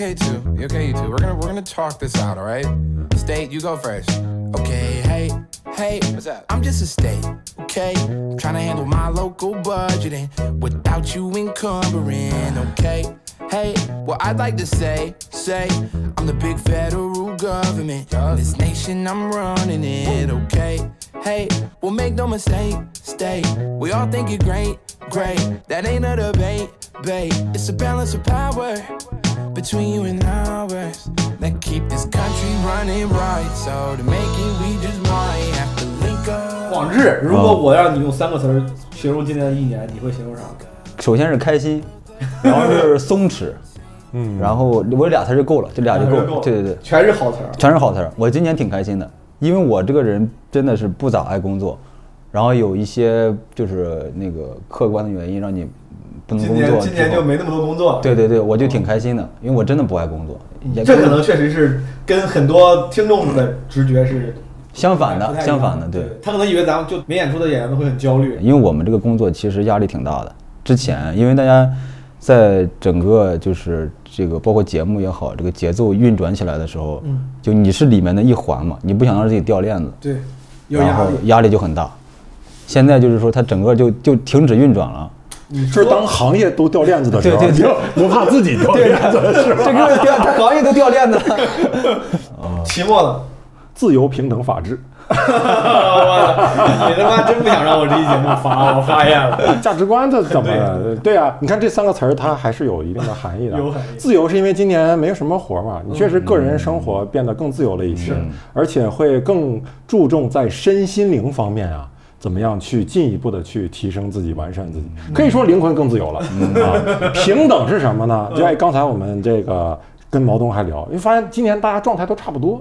Okay, too. Okay, you two. We're gonna we're gonna talk this out, all right? State, you go first. Okay, hey, hey, what's up? I'm just a state, okay? Trying to handle my local budgeting without you encumbering, okay? Hey, well, I'd like to say, say, I'm the big federal government. In this nation, I'm running it, okay? Hey, well, make no mistake, stay. We all think you're great, great. That ain't a debate, babe. It's a balance of power between you and ours that keep this country running right. So to make it, we just might have to link up. 广志，如果我让你用三个词儿形容今年的一年，你会形容啥？首先是开心， 然后是松弛，嗯，然后我有俩词儿就够了，这俩就够俩就够了。对对对，全是好词儿。全是好词儿。我今年挺开心的，因为我这个人真的是不咋爱工作，然后有一些就是那个客观的原因让你不能工作。年今年就没那么多工作。对对对，我就挺开心的，因为我真的不爱工作。这可能确实是跟很多听众的直觉是相反的，相反的，对。他可能以为咱们就没演出的演员都会很焦虑。因为我们这个工作其实压力挺大的。之前因为大家在整个就是这个包括节目也好，这个节奏运转起来的时候，嗯就你是里面的一环嘛，你不想让自己掉链子，对，有然后压力。压力就很大。现在就是说它整个就就停止运转了，你说就是当行业都掉链子的时候，对对对你不怕自己掉链子，是吧？这个掉，它行业都掉链子了。期末了，自由、平等、法治，我你他妈真不想让我这期节目发，我发现了。价值观这怎么了？对啊，你看这三个词儿，它还是有一定的含义的。有含义自由是因为今年没有什么活儿嘛，你确实个人生活变得更自由了一些，而且会更注重在身心灵方面啊。怎么样去进一步的去提升自己、完善自己？可以说灵魂更自由了啊！平等是什么呢？就哎，刚才我们这个跟毛东还聊，你发现今年大家状态都差不多，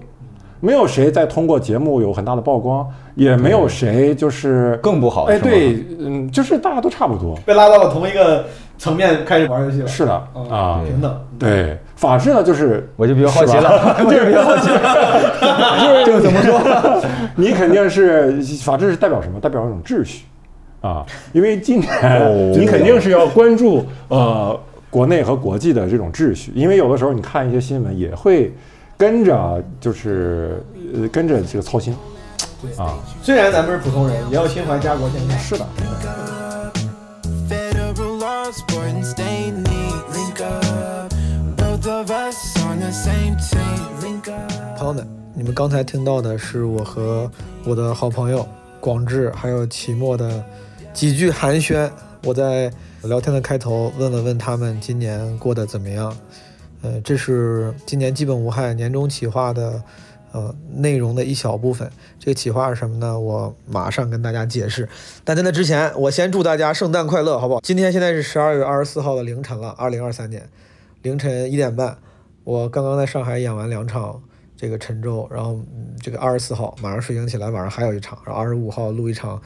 没有谁在通过节目有很大的曝光，也没有谁就是更不好哎，对，嗯，就是大家都差不多。被拉到了同一个层面开始玩游戏了。是的嗯啊，平等。对，法治呢就是我就比较好奇了，我就比较好奇，这 个怎么说？你肯定是法治是代表什么？代表一种秩序啊，因为今年哦你肯定是要关注呃国内和国际的这种秩序，因为有的时候你看一些新闻也会跟着就是呃跟着这个操心啊，虽然咱们是普通人，也要心怀家国情怀。是的。朋友们，你们刚才听到的是我和我的好朋友广志还有齐墨的几句寒暄。我在聊天的开头问了问他们今年过得怎么样。呃，这是今年基本无害年终企划的呃内容的一小部分。这个企划是什么呢？我马上跟大家解释。但在那之前，我先祝大家圣诞快乐，好不好？今天现在是十二月二十四号的凌晨了，二零二三年凌晨一点半，我刚刚在上海演完两场这个陈州，然后、这个二十四号马上睡醒起来，晚上还有一场，然后二十五号录一场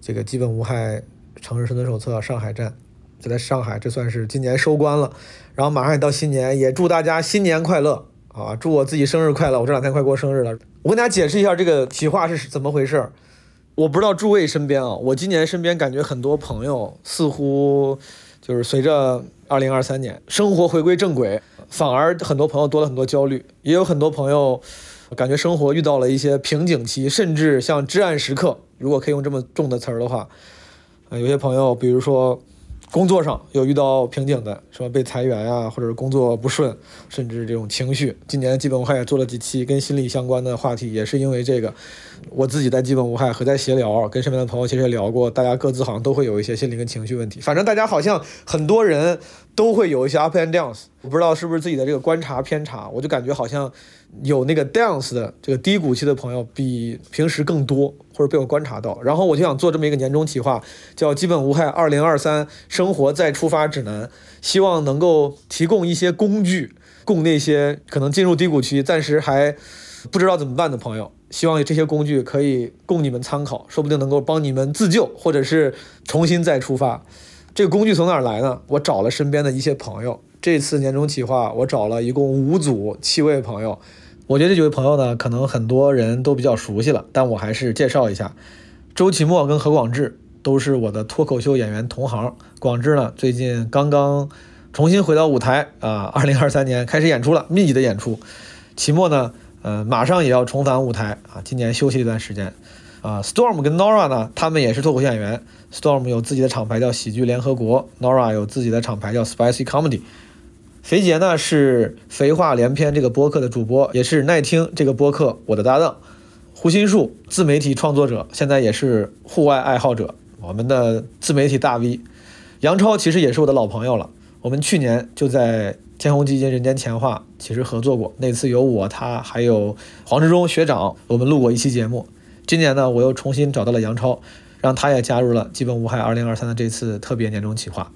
这个基本无害城市生存手册上海站，就在上海，这算是今年收官了。然后马上也到新年，也祝大家新年快乐啊！祝我自己生日快乐，我这两天快过生日了。我跟大家解释一下这个企划是怎么回事。我不知道诸位身边啊，我今年身边感觉很多朋友似乎就是随着二零二三年生活回归正轨，反而很多朋友多了很多焦虑，也有很多朋友感觉生活遇到了一些瓶颈期，甚至像至暗时刻，如果可以用这么重的词儿的话，呃，有些朋友比如说工作上有遇到瓶颈的，什么被裁员啊，或者是工作不顺，甚至这种情绪。今年基本无害也做了几期跟心理相关的话题，也是因为这个，我自己在基本无害和在闲聊，跟身边的朋友其实也聊过，大家各自好像都会有一些心理跟情绪问题。反正大家好像很多人都会有一些 up and downs，我不知道是不是自己的这个观察偏差，我就感觉好像有那个 downs 的这个低谷期的朋友比平时更多，或者被我观察到。然后我就想做这么一个年终企划，叫《基本无害二零二三生活再出发指南》，希望能够提供一些工具，供那些可能进入低谷期、暂时还不知道怎么办的朋友。希望这些工具可以供你们参考，说不定能够帮你们自救，或者是重新再出发。这个工具从哪儿来呢？我找了身边的一些朋友。这次年终企划，我找了一共五组七位朋友，我觉得这几位朋友呢，可能很多人都比较熟悉了，但我还是介绍一下，周奇墨跟何广智都是我的脱口秀演员同行。广智呢，最近刚刚重新回到舞台啊，二零二三年开始演出了，密集的演出。奇墨呢，呃，马上也要重返舞台啊，今年休息一段时间。啊，Storm 跟 Nora 呢，他们也是脱口秀演员。Storm 有自己的厂牌叫喜剧联合国，Nora 有自己的厂牌叫 Spicy Comedy。肥杰呢是肥话连篇这个播客的主播，也是耐听这个播客我的搭档。胡心树自媒体创作者，现在也是户外爱好者，我们的自媒体大 V。杨超其实也是我的老朋友了，我们去年就在天弘基金人间钱话其实合作过，那次有我他还有黄志忠学长，我们录过一期节目。今年呢，我又重新找到了杨超，让他也加入了基本无害二零二三的这次特别年终企划。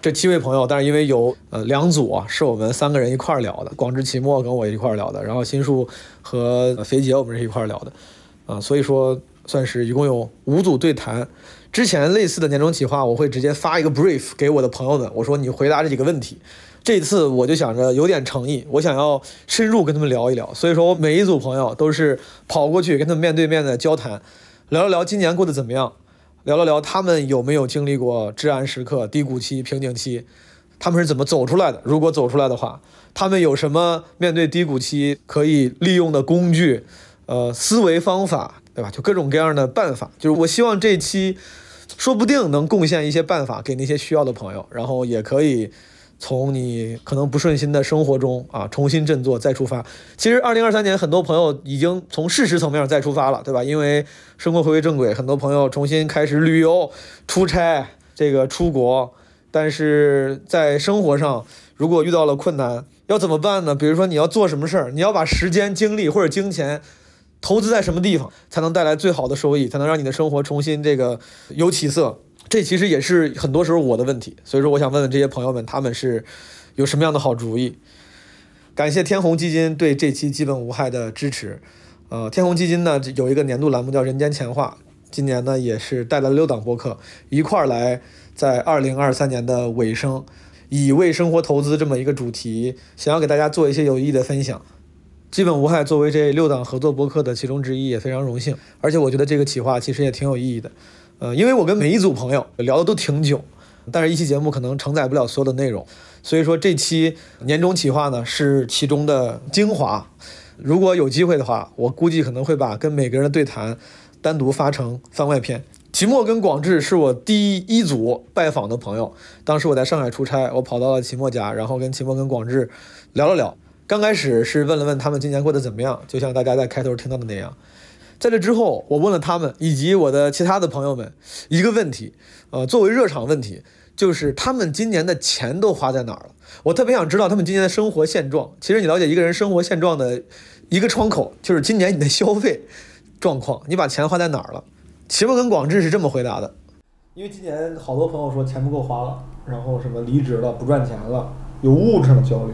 这七位朋友，但是因为有呃两组啊，是我们三个人一块儿聊的，广志、期末跟我一块儿聊的，然后新树和肥杰我们是一块儿聊的，啊，所以说算是一共有五组对谈。之前类似的年终企划，我会直接发一个 brief 给我的朋友们，我说你回答这几个问题。这次我就想着有点诚意，我想要深入跟他们聊一聊，所以说我每一组朋友都是跑过去跟他们面对面的交谈，聊一聊今年过得怎么样。聊了聊他们有没有经历过治安时刻、低谷期、瓶颈期，他们是怎么走出来的？如果走出来的话，他们有什么面对低谷期可以利用的工具、呃思维方法，对吧？就各种各样的办法。就是我希望这期说不定能贡献一些办法给那些需要的朋友，然后也可以。从你可能不顺心的生活中啊，重新振作再出发。其实，二零二三年很多朋友已经从事实层面再出发了，对吧？因为生活回归正轨，很多朋友重新开始旅游、出差、这个出国。但是在生活上，如果遇到了困难，要怎么办呢？比如说你要做什么事儿，你要把时间、精力或者金钱投资在什么地方，才能带来最好的收益，才能让你的生活重新这个有起色。这其实也是很多时候我的问题，所以说我想问问这些朋友们，他们是有什么样的好主意？感谢天弘基金对这期基本无害的支持。呃，天弘基金呢有一个年度栏目叫“人间钱话”，今年呢也是带来了六档播客一块儿来，在二零二三年的尾声，以为生活投资这么一个主题，想要给大家做一些有意义的分享。基本无害作为这六档合作播客的其中之一，也非常荣幸。而且我觉得这个企划其实也挺有意义的。呃，因为我跟每一组朋友聊的都挺久，但是一期节目可能承载不了所有的内容，所以说这期年终企划呢是其中的精华。如果有机会的话，我估计可能会把跟每个人的对谈单独发成番外篇。齐墨跟广志是我第一组拜访的朋友，当时我在上海出差，我跑到了齐墨家，然后跟齐墨跟广志聊了聊。刚开始是问了问他们今年过得怎么样，就像大家在开头听到的那样。在这之后，我问了他们以及我的其他的朋友们一个问题，呃，作为热场问题，就是他们今年的钱都花在哪儿了？我特别想知道他们今年的生活现状。其实你了解一个人生活现状的一个窗口，就是今年你的消费状况，你把钱花在哪儿了？齐墨跟广志是这么回答的：因为今年好多朋友说钱不够花了，然后什么离职了、不赚钱了，有物质上的焦虑。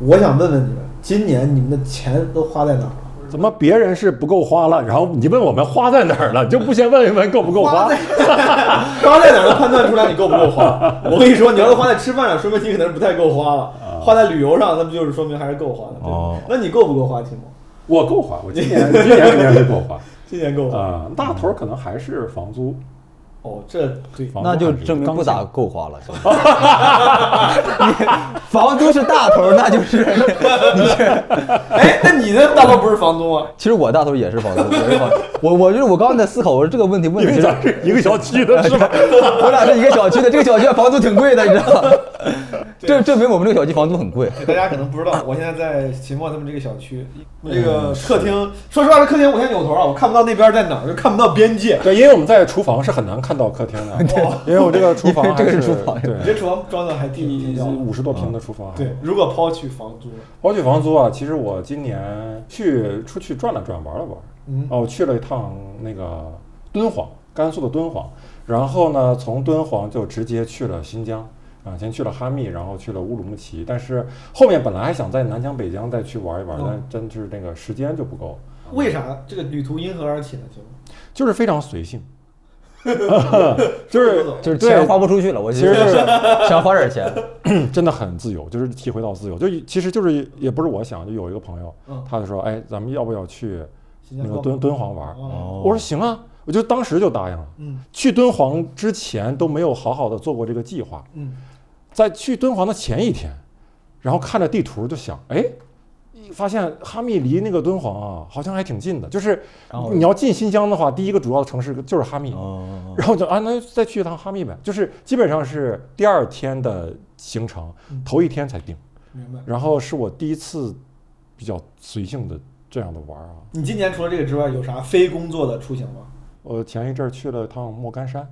我想问问你们，今年你们的钱都花在哪儿了？怎么别人是不够花了，然后你问我们花在哪儿了，就不先问一问够不够花？花在 哪儿能判断出来你够不够花？我跟你说，你要是花在吃饭上，说明你可能是不太够花了；花在旅游上，那不就是说明还是够花的？哦，那你够不够花，提莫？我够花，我今年 今年肯定是够花，今年够花啊。大头可能还是房租。哦，这对，那就证明不咋够花了。房租是大头，那就是 你是。哎，那你的大头不是房东啊？其实我大头也是房东，我我就是我刚刚在思考，我说这个问题问题是一个小区的是吧？我俩是一个小区的，这个小区房租挺贵的，你知道吗？这证明我们这个小区房租很贵。大家可能不知道，我现在在秦墨他们这个小区，这个客厅，说实话，这客厅我现在扭头啊，我看不到那边在哪儿，就看不到边界。对，因为我们在厨房是很难看到客厅的，因为我这个厨房这个是厨房，对，你这厨房装的还挺五十多平的厨房。对，如果抛去房租，抛去房租啊，其实我今年去出去转了转，玩了玩，嗯，哦，去了一趟那个敦煌，甘肃的敦煌，然后呢，从敦煌就直接去了新疆。啊，先去了哈密，然后去了乌鲁木齐，但是后面本来还想在南疆、北疆再去玩一玩，但真是那个时间就不够。为啥？这个旅途因何而起呢？就？就是非常随性，就是就是钱花不出去了，我其实就是 想花点钱。真的很自由，就是体会到自由。就其实就是也不是我想，就有一个朋友，嗯他就说，哎，咱们要不要去那个敦敦煌玩？哦我说行啊，我就当时就答应了。嗯去敦煌之前都没有好好的做过这个计划，嗯在去敦煌的前一天，然后看着地图就想，哎，发现哈密离那个敦煌啊，好像还挺近的。就是你要进新疆的话，第一个主要的城市就是哈密。哦，然后就啊，那就再去一趟哈密呗。就是基本上是第二天的行程，嗯头一天才定。明白。然后是我第一次比较随性的这样的玩儿啊。你今年除了这个之外，有啥非工作的出行吗？我前一阵儿去了趟莫干山。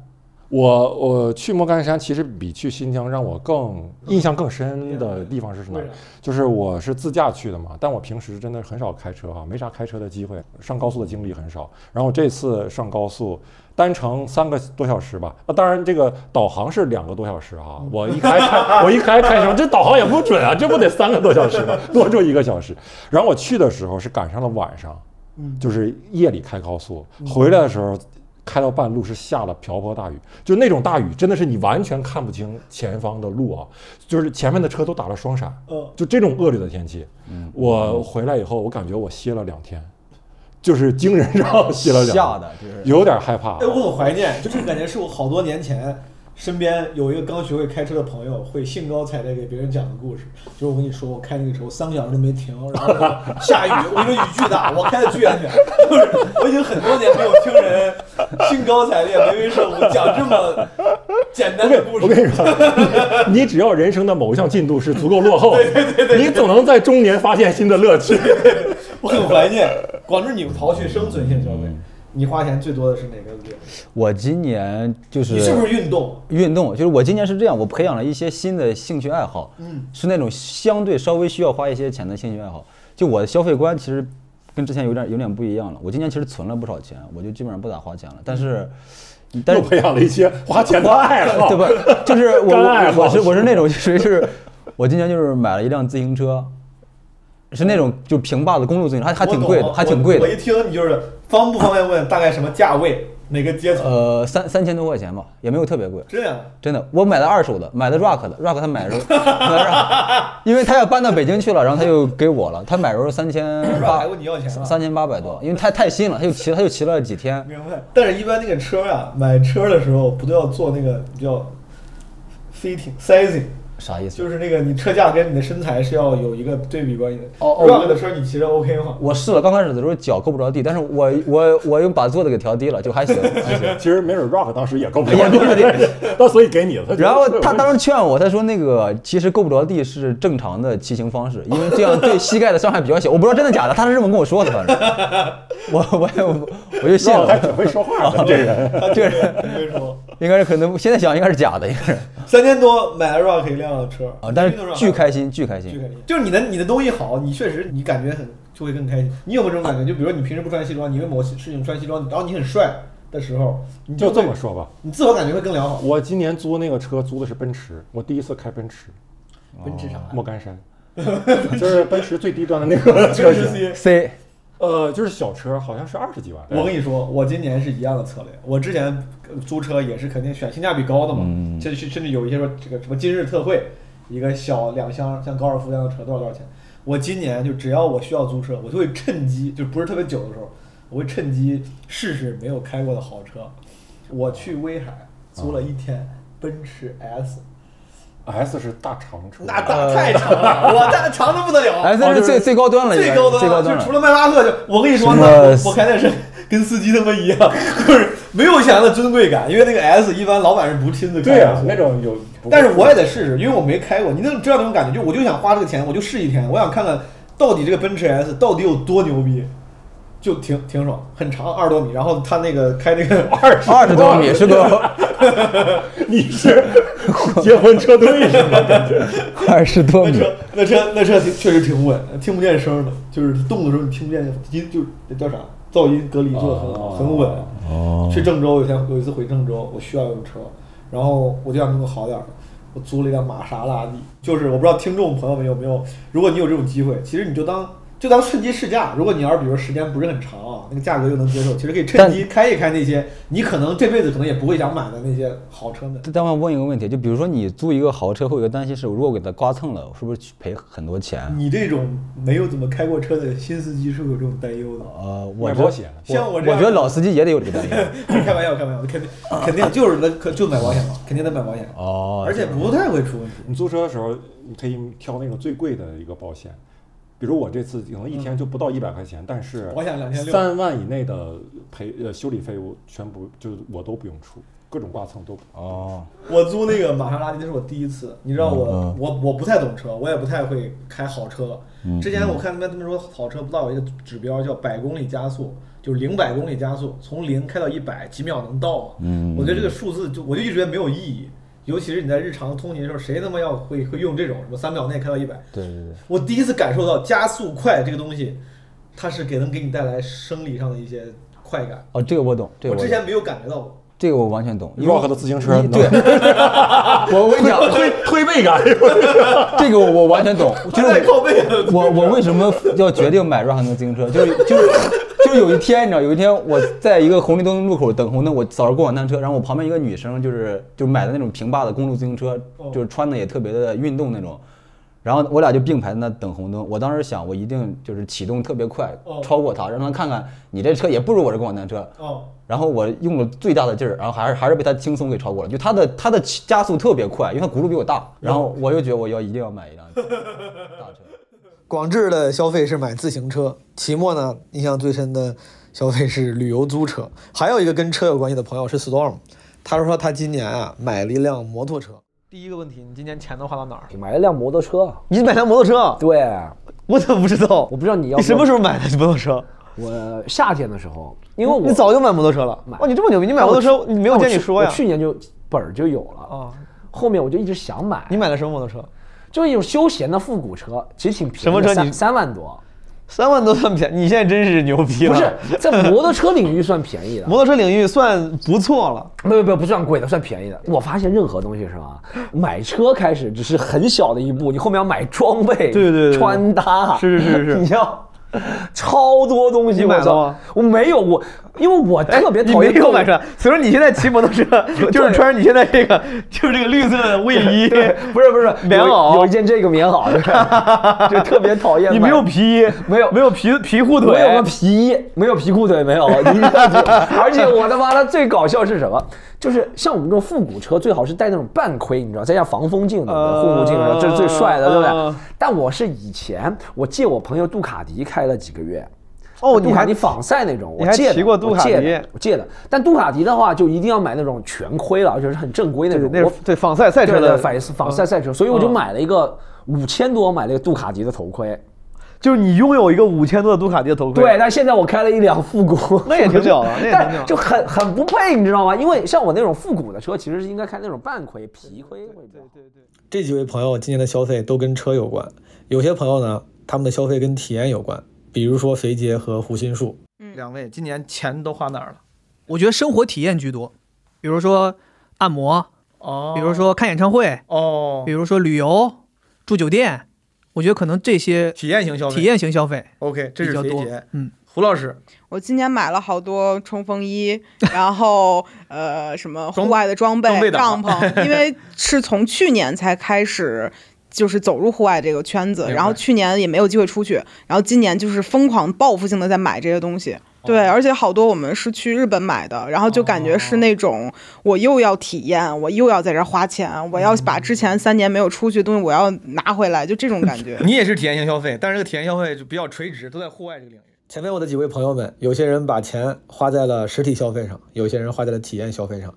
我我去莫干山，其实比去新疆让我更印象更深的地方是什么？就是我是自驾去的嘛，但我平时真的很少开车哈、没啥开车的机会，上高速的经历很少。然后这次上高速，单程三个多小时吧，那当然这个导航是两个多小时啊、我一开开 我一开开什么，这导航也不准啊，这不得三个多小时吗？多住一个小时。然后我去的时候是赶上了晚上，嗯就是夜里开高速，回来的时候。开到半路是下了瓢泼大雨，就那种大雨，真的是你完全看不清前方的路啊，就是前面的车都打了双闪，呃，就这种恶劣的天气，我回来以后，我感觉我歇了两天，就是精神上歇了两天，吓的，就是。有点害怕哎，。我很怀念，就这个感觉是我好多年前身边有一个刚学会开车的朋友，会兴高采烈给别人讲的故事。就是我跟你说，我开那个车，我三个小时都没停，然后下雨，我跟你说雨巨大，我开的巨安全。就是我已经很多年没有听人兴高采烈、眉飞色舞讲这么简单的故事。我跟你说，你只要人生的某一项进度是足够落后，你总能在中年发现新的乐趣。我很怀念广志，你刨去生存性消费，你花钱最多的是哪个月？我今年就是你是不是运动？运动？就是我今年是这样，我培养了一些新的兴趣爱好，嗯，是那种相对稍微需要花一些钱的兴趣爱好。就我的消费观其实跟之前有点有点不一样了。我今年其实存了不少钱，我就基本上不咋花钱了。但是，但是又培养了一些花钱的爱好，对吧？就是我 爱好我我是我是那种就是就是我今年就是买了一辆自行车，是那种就平坝的公路自行车，还还挺贵的，还挺贵的我我，一听你就是方不方便问大概什么价位，哪个阶层？呃，三三千多块钱吧，也没有特别贵。这样，真的，我买的二手的，买的 Rock 的，Rock 他买的时候，因为他要搬到北京去了，然后他就给我了，他买的时候三千八还问你要钱了三千八百多，因为太太新了，他就骑他就骑了几天，明白。但是，一般那个车呀、买车的时候不都要做那个叫 fitting sizing，啥意思？就是那个你车架跟你的身材是要有一个对比关系的。哦哦 Rock 的车你骑着 OK 吗？我试了，刚开始的时候脚够不着地，但是我 我我又把座子给调低了，就还行还行。其实没准 Rock 当时也够不也够不着地 那所以给你了。然后他当时劝我，他说那个其实够不着地是正常的骑行方式，因为这样对膝盖的伤害比较小。我不知道真的假的，他是这么跟我说的，反正我我也我我就信 Rock 还挺。会说话的，这人。这个人应该是可能现在想应该是假的，应该是三千多买了 Rock 一辆车啊，但是运动 Rock 巨开心，巨开心。巨开心。就是你的你的东西好，你确实你感觉很就会更开心。你有没有这种感觉？就比如说你平时不穿西装，你为某些事情穿西装，然后你很帅的时候，你就这么说吧，你自我感觉会更良好。我今年租那个车租的是奔驰，我第一次开奔驰，奔驰啥？莫干山，就是奔驰最低端的那个 车型。C。呃，就是小车，好像是二十几万。我跟你说，我今年是一样的策略。我之前租车也是肯定选性价比高的嘛，嗯甚至甚至有一些说这个什么今日特惠，一个小两厢像高尔夫一样的车多少多少钱。我今年就只要我需要租车，我就会趁机，就不是特别久的时候，我会趁机试试没有开过的好车。我去威海租了一天奔驰 S，S 是大长车，那大太长了，我大长的不得了。S 是最最高端了，最高端最高端就除了。迈巴赫，就我跟你说，那我我开那是 跟司机他妈一样，就是没有钱的尊贵感，因为那个 S 一般老板是不亲自开的。对啊、那种有。但是我也得试试，因为我没开过，你能知道那种感觉，就我就想花这个钱，我就试一天，我想看看到底这个奔驰 S 到底有多牛逼，就挺挺爽，很长，二十多米，然后他那个开那个 二十二十多米是个 你是结婚车队是吗？感觉二十多米，那车那车那车确实挺稳，听不见声的，就是动的时候你听不见音，就那叫啥噪音隔离做的很好，很稳。哦去郑州有一天有一次回郑州，我需要用车，然后我就想弄个好点儿的，我租了一辆玛莎拉蒂。就是我不知道听众朋友们有没有，如果你有这种机会，其实你就当就当趁机试驾。如果你要是比如时间不是很长啊，那个价格又能接受，其实可以趁机开一开那些你可能这辈子可能也不会想买的那些豪车们。但我问一个问题，就比如说你租一个豪车，会有个担心是，如果给它刮蹭了，是不是赔很多钱？你这种没有怎么开过车的新司机是会有这种担忧的。呃，我觉得买保险像我这样我觉得老司机也得有这个担忧。开玩笑，开玩笑，肯定肯定就是那可就买保险嘛，肯定得买保险，哦，而且不太会出问题。你租车的时候，你可以挑那种最贵的一个保险，比如我这次可能一天就不到一百块钱，但是保险2600三万以内的赔呃修理费我全部就是我都不用出，各种剐蹭都不。哦，我租那个玛莎拉蒂，那是我第一次。你知道我、嗯我我不太懂车，我也不太会开好车。嗯之前我看他们他们说好车不到有一个指标叫百公里加速，就是零百公里加速，从零开到一百几秒能到嘛？嗯我觉得这个数字就我就一直觉得没有意义，尤其是你在日常通勤的时候，谁他妈要会会用这种什么三秒内开到一百？对对对，我第一次感受到加速快这个东西，它是给能给你带来生理上的一些快感。哦，这个我懂，这个懂我之前没有感觉到过。这个我完全懂。因为 Rock 的自行车对，我我跟你讲，推推背感，这个我我完全懂，就是太靠背了。我我为什么要决定买 Rock 那个自行车？就是就是就是有一天，你知道，有一天我在一个红绿灯路口等红灯，我早上过往单车，然后我旁边一个女生就是就买的那种平坝的公路自行车，就是穿的也特别的运动那种。然后我俩就并排在那等红灯，我当时想，我一定就是启动特别快哦，超过他，让他看看你这车也不如我这共享单车。哦，然后我用了最大的劲儿，然后还是还是被他轻松给超过了。就他的他的加速特别快，因为他轱辘比我大。然后我又觉得我要一定要买一辆 大车。广志的消费是买自行车，齐墨呢印象最深的消费是旅游租车。还有一个跟车有关系的朋友是 Storm，他说他今年啊买了一辆摩托车。第一个问题，你今年钱都花到哪儿？买了辆摩托车，你买辆摩托车？对，我怎么不知道？我不知道你要你什么时候？买的摩托车？我夏天的时候，因为我你早就买摩托车了？买哇，你这么牛逼！你买摩托车，你没有见你说呀我？去年就本儿就有了，啊，后面我就一直想买。你买的什么摩托车？就是一种休闲的复古车，其实挺便宜的，什么车三你三万多，三万多算便宜，你现在真是牛逼了。不是在摩托车领域算便宜的。摩托车领域算不错了。没有没有，不算贵的，算便宜的。我发现任何东西是吧，买车开始只是很小的一步，你后面要买装备，对对对对穿搭，是是是是 你要超多东西。你买了吗？我没有，我因为我特别讨厌购物没有买车，所以说你现在骑摩托车 就是穿着你现在这个就是这个绿色的卫衣，不是不是棉有袄有一件这个棉袄，就是就特别讨厌买。你没有皮衣，没有没有皮皮裤腿，没有个皮衣，没有皮裤腿，没有。而且我他妈的最搞笑是什么？就是像我们这种复古车，最好是带那种半盔，你知道，再加防风镜的呃护目镜的，这是最帅的，对不对呃？但我是以前我借我朋友杜卡迪开了几个月。哦，杜卡迪仿赛那种，我借的骑过杜卡迪我借的我借的。但杜卡迪的话，就一定要买那种全盔了，而且是很正规那种。对那是对仿赛赛车对对的仿仿赛赛车，所以我就嗯买了一个五千多，买了一个杜卡迪的头盔。就是你拥有一个五千多的杜卡迪的头盔，对，但现在我开了一辆复古，那也挺屌的 那也挺屌但就很很不配，你知道吗？因为像我那种复古的车，其实是应该开那种半盔、皮盔会比较好。这几位朋友今年的消费都跟车有关，有些朋友呢，他们的消费跟体验有关，比如说肥杰和胡心树。两位今年钱都花哪儿了？我觉得生活体验居多，比如说按摩，哦比如说看演唱会，哦比如说旅游、住酒店，我觉得可能这些体验型消费，体验型消费 OK，这比较多是肥杰。。嗯，胡老师，我今年买了好多冲锋衣，然后呃什么户外的装备、装备帐篷，因为是从去年才开始。就是走入户外这个圈子，然后去年也没有机会出去，然后今年就是疯狂报复性的在买这些东西。对，而且好多我们是去日本买的，然后就感觉是那种我又要体验，我又要在这儿花钱，我要把之前三年没有出去的东西我要拿回来，就这种感觉。你也是体验型消费，但是这个体验消费就比较垂直，都在户外这个领域。前面我的几位朋友们，有些人把钱花在了实体消费上，有些人花在了体验消费上，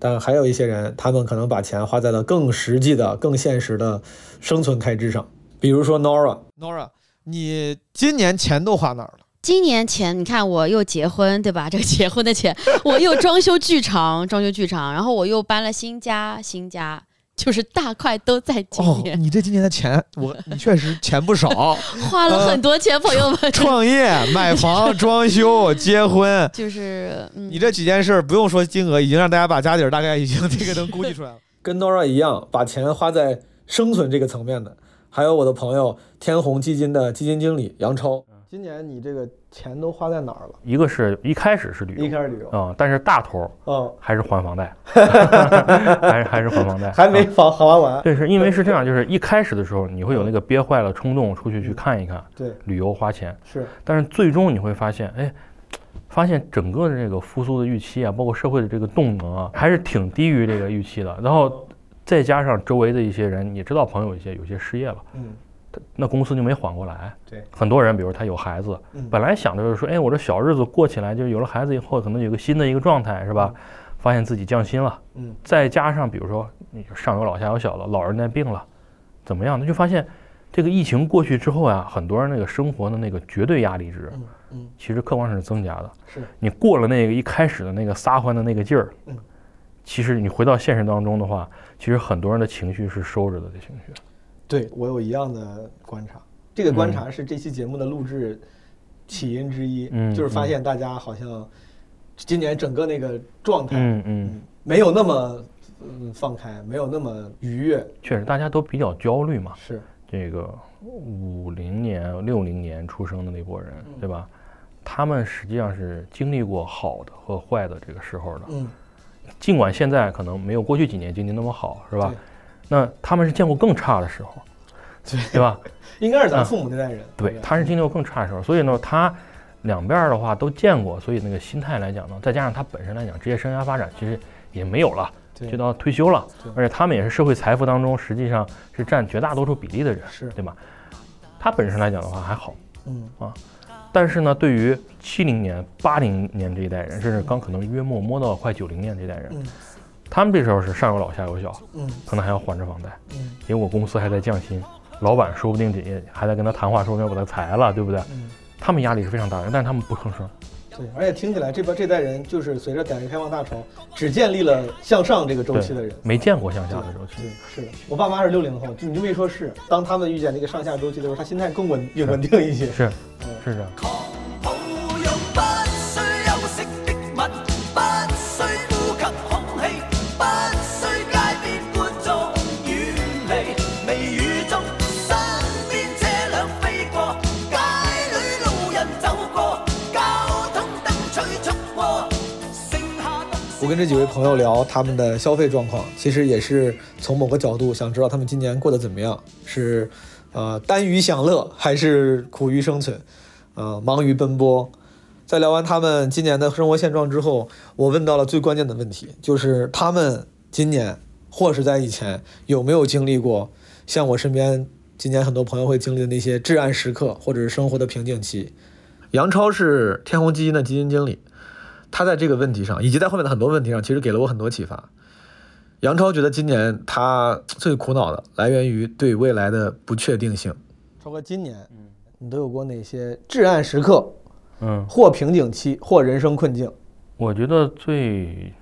但还有一些人，他们可能把钱花在了更实际的、更现实的生存开支上，比如说 Nora。Nora，你今年钱都花哪儿了？今年钱，你看我又结婚，对吧？这个结婚的钱，我又装修剧场，装修剧场，然后我又搬了新家，新家就是大块都在今哦，年，你这今年的钱，我你确实钱不少，花了很多钱，朋友们。创业、买房、装修、结婚，就是，嗯，你这几件事儿不用说金额，已经让大家把家底儿大概已经这个能估计出来了。跟 Nora 一样，把钱花在生存这个层面的，还有我的朋友天弘基金的基金经理杨超。今年你这个钱都花在哪儿了？一个是一开始是旅游，一开始旅游，嗯，但是大头嗯，还是还房贷，还是还是还房贷，还没房还还完。对，是因为是这样，就是一开始的时候你会有那个憋坏了冲动出去去看一看，对，旅游花钱，是，但是最终你会发现，哎，发现整个的这个复苏的预期啊，包括社会的这个动能啊，还是挺低于这个预期的。然后再加上周围的一些人，你知道朋友一些有些失业了，嗯，那公司就没缓过来。对，很多人，比如他有孩子，嗯本来想着就是说，哎，我这小日子过起来，就是有了孩子以后，可能有个新的一个状态，是吧？发现自己降薪了，嗯，再加上比如说你上有老下有小了，老人家病了，怎么样？他就发现这个疫情过去之后啊，很多人那个生活的那个绝对压力值，嗯嗯，其实客观上是增加的。是你过了那个一开始的那个撒欢的那个劲儿，嗯，其实你回到现实当中的话，其实很多人的情绪是收着的，这情绪。对我有一样的观察，这个观嗯察是这期节目的录制起因之一，嗯就是发现大家好像今年整个那个状态，嗯嗯，没有那么嗯放开，没有那么愉悦，确实大家都比较焦虑嘛。是这个五零年、六零年出生的那波人，嗯对吧？他们实际上是经历过好的和坏的这个时候的。嗯，尽管现在可能没有过去几年经济那么好，是吧对？那他们是见过更差的时候，对。对吧？应该是咱嗯。父母那代人，对，他是经历过更差的时候，所以呢，他两边儿的话都见过，所以那个心态来讲呢，再加上他本身来讲，职业生涯发展其实也没有了，就到退休了，而且他们也是社会财富当中实际上是占绝大多数比例的人，是。对吧？他本身来讲的话还好，嗯。啊，但是呢，对于七零年、八零年这一代人，甚至刚可能约莫摸到快九零年这一代人，嗯他们这时候是上有老下有小，嗯可能还要还着房贷，嗯因为我公司还在降薪，老板说不定也还在跟他谈话，说不定要把他裁了，对不对？嗯，他们压力是非常大的，但是他们不吭声。对，而且听起来这边这代人就是随着改革开放大潮，只建立了向上这个周期的人，。没见过向下的周期。对，是的，我爸妈是六零后，就你这么一说，是当他们遇见那个上下周期的时候，他心态更稳也稳定一些。是嗯是这样。跟这几位朋友聊他们的消费状况，其实也是从某个角度想知道他们今年过得怎么样，是呃耽于享乐还是苦于生存，呃忙于奔波。在聊完他们今年的生活现状之后，我问到了最关键的问题，就是他们今年或是在以前有没有经历过像我身边今年很多朋友会经历的那些至暗时刻，或者是生活的瓶颈期。杨超是天弘基金的基金经理。他在这个问题上，以及在后面的很多问题上，其实给了我很多启发。杨超觉得今年他最苦恼的来源于对未来的不确定性。超哥，今年你都有过哪些至暗时刻，嗯，或瓶颈期，或人生困境？我觉得最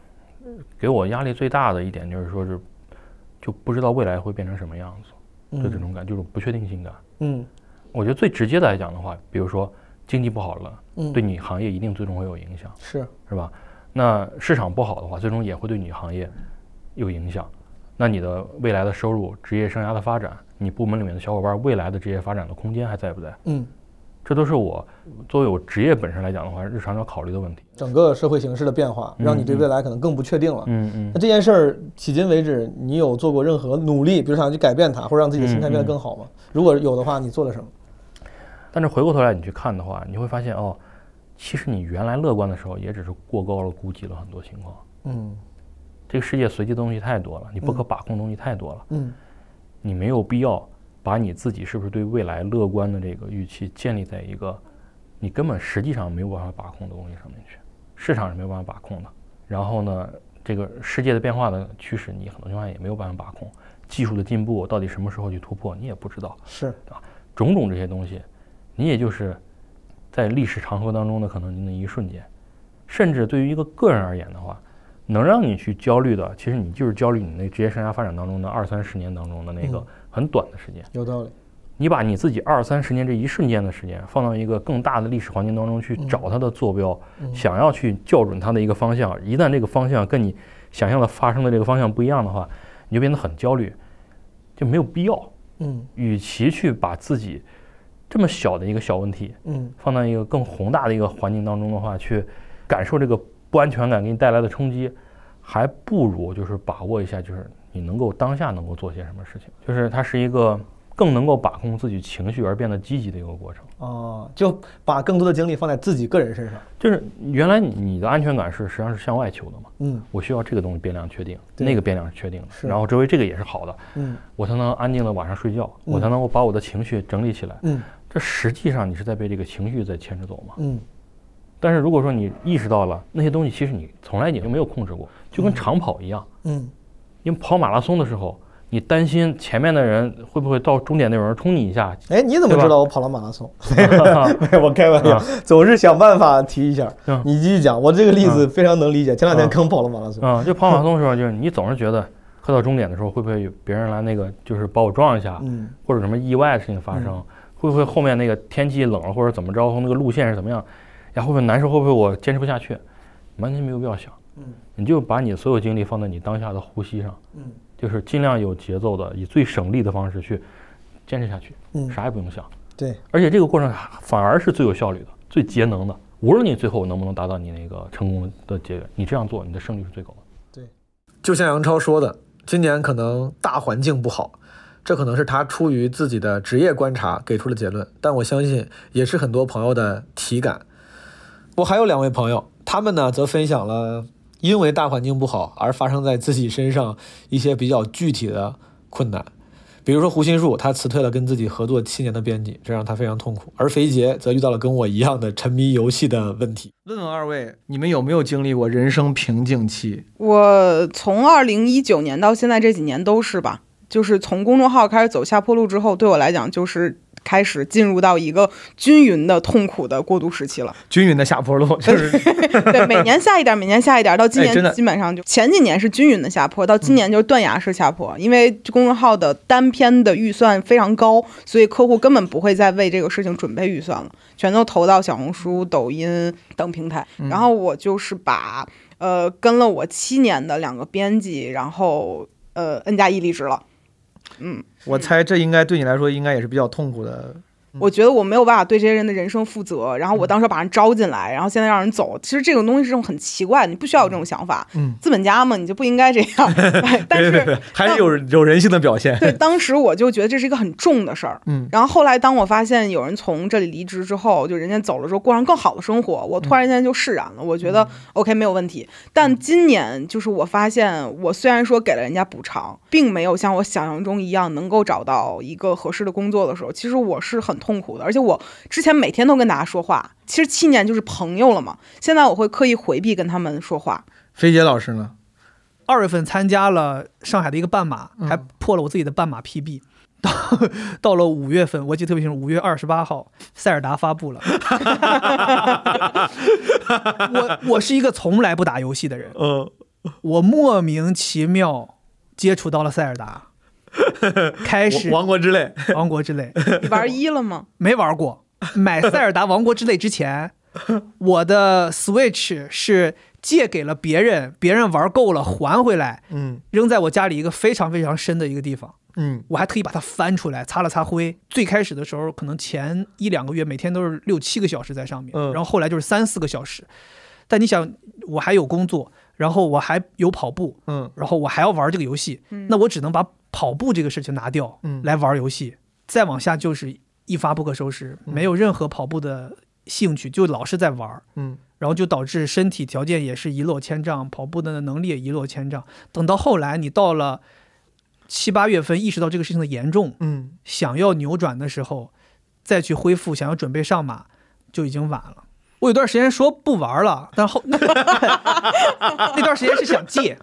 给我压力最大的一点就是说是，就不知道未来会变成什么样子，就这种感，就是不确定性感。嗯我觉得最直接的来讲的话，比如说经济不好了，嗯对你行业一定最终会有影响，是是吧？那市场不好的话，最终也会对你行业有影响。那你的未来的收入、职业生涯的发展，你部门里面的小伙伴未来的职业发展的空间还在不在？嗯，这都是我作为我职业本身来讲的话，日常要考虑的问题。整个社会形势的变化，让你对未来可能更不确定了。嗯嗯那这件事儿迄今为止，你有做过任何努力，比如想去改变它，或者让自己的心态变得更好吗？如果有的话，你做了什么？但是回过头来你去看的话，你会发现哦，其实你原来乐观的时候，也只是过高了估计了很多情况。嗯这个世界随机的东西太多了，你不可把控的东西太多了，嗯你没有必要把你自己是不是对未来乐观的这个预期建立在一个你根本实际上没有办法把控的东西上面去，市场是没有办法把控的。然后呢，这个世界的变化的趋势，你很多情况下也没有办法把控。技术的进步到底什么时候去突破，你也不知道。是啊种种这些东西，你也就是在历史长河当中的可能那一瞬间，甚至对于一个个人而言的话，能让你去焦虑的，其实你就是焦虑你那职业生涯发展当中的二三十年当中的那个嗯很短的时间。有道理。你把你自己二三十年这一瞬间的时间放到一个更大的历史环境当中去找它的坐标，嗯想要去校准它的一个方向，一旦这个方向跟你想象的发生的这个方向不一样的话，你就变得很焦虑，就没有必要。嗯与其去把自己这么小的一个小问题，嗯。放到一个更宏大的一个环境当中的话，去感受这个不安全感给你带来的冲击，还不如就是把握一下，就是你能够当下能够做些什么事情，就是它是一个更能够把控自己情绪而变得积极的一个过程。哦，就把更多的精力放在自己个人身上。就是原来你你的安全感是实际上是向外求的嘛，嗯。我需要这个东西变量确定，那个变量是确定的，是。然后周围这个也是好的，嗯。我才能安静的晚上睡觉，我嗯才能够把我的情绪整理起来。嗯这实际上你是在被这个情绪在牵着走嘛。嗯但是如果说你意识到了那些东西，其实你从来你就没有控制过，就跟长跑一样，嗯因为跑马拉松的时候，你担心前面的人会不会到终点那有人冲你一下，哎，你怎么知道我跑了马拉松？没有，我开玩笑啊，总是想办法提一下嗯。你继续讲，我这个例子嗯非常能理解。前两天嗯刚跑了马拉松。啊、就跑马拉松的时候，就是你总是觉得快到终点的时候，会不会有别人来那个就是把我撞一下，嗯或者什么意外的事情发生，会不会后面那个天气冷了或者怎么着，那个路线是怎么样，呀会不会难受，会不会我坚持不下去，完全没有必要想，嗯。你就把你所有精力放在你当下的呼吸上，嗯。就是尽量有节奏的，以最省力的方式去坚持下去，嗯。啥也不用想，对，而且这个过程反而是最有效率的、最节能的。无论你最后能不能达到你那个成功的结果，你这样做，你的胜率是最高的。对。就像杨超说的，今年可能大环境不好，这可能是他出于自己的职业观察给出的结论，但我相信也是很多朋友的体感。我还有两位朋友，他们呢则分享了因为大环境不好而发生在自己身上一些比较具体的困难。比如说胡心树，他辞退了跟自己合作七年的编辑，这让他非常痛苦；而肥杰则遇到了跟我一样的沉迷游戏的问题。问问二位，你们有没有经历过人生瓶颈期？我从二零一九年到现在这几年都是吧，就是从公众号开始走下坡路之后，对我来讲就是开始进入到一个均匀的痛苦的过渡时期了。均匀的下坡路，就是对，每年下一点，每年下一点，到今年基本上就前几年是均匀的下坡，到今年就是断崖式下坡。因为公众号的单篇的预算非常高，所以客户根本不会再为这个事情准备预算了，全都投到小红书、抖音等平台。然后我就是把呃跟了我七年的两个编辑，然后呃 N 加一离职了。嗯，我猜这应该对你来说应该也是比较痛苦的。我觉得我没有办法对这些人的人生负责，然后我当时把人招进来，然后现在让人走，其实这种东西是种很奇怪的，你不需要有这种想法。嗯，资本家嘛，你就不应该这样。但是还是有有人性的表现。对，当时我就觉得这是一个很重的事儿。嗯然后后来当我发现有人从这里离职之后，就人家走了之后过上更好的生活，我突然间就释然了。我觉得 OK 没有问题。但今年就是我发现，我虽然说给了人家补偿，并没有像我想象中一样能够找到一个合适的工作的时候，其实我是很痛苦的。而且我之前每天都跟大家说话，其实七年就是朋友了嘛。现在我会刻意回避跟他们说话。飞姐老师呢？嗯二月份参加了上海的一个半马，还破了我自己的半马 PB。到 到了五月份，我记得特别清楚，五月二十八号，塞尔达发布了。我我是一个从来不打游戏的人，嗯，我莫名其妙接触到了塞尔达，开始王国之泪，王国之泪，你玩一了吗？没玩过。买塞尔达王国之泪之前，我的 Switch 是借给了别人，别人玩够了还回来，嗯扔在我家里一个非常非常深的一个地方。嗯我还特意把它翻出来，擦了擦灰。最开始的时候，可能前一两个月每天都是六七个小时在上面，嗯然后后来就是三四个小时。但你想，我还有工作，然后我还有跑步，嗯然后我还要玩这个游戏，嗯那我只能把跑步这个事情拿掉，嗯来玩游戏。再往下就是一发不可收拾，没有任何跑步的兴趣，就老是在玩。嗯然后就导致身体条件也是一落千丈，跑步的能力也一落千丈。等到后来，你到了七八月份，意识到这个事情的严重，嗯想要扭转的时候，再去恢复，想要准备上马，就已经晚了。我有段时间说不玩了，但后 那段时间是想戒，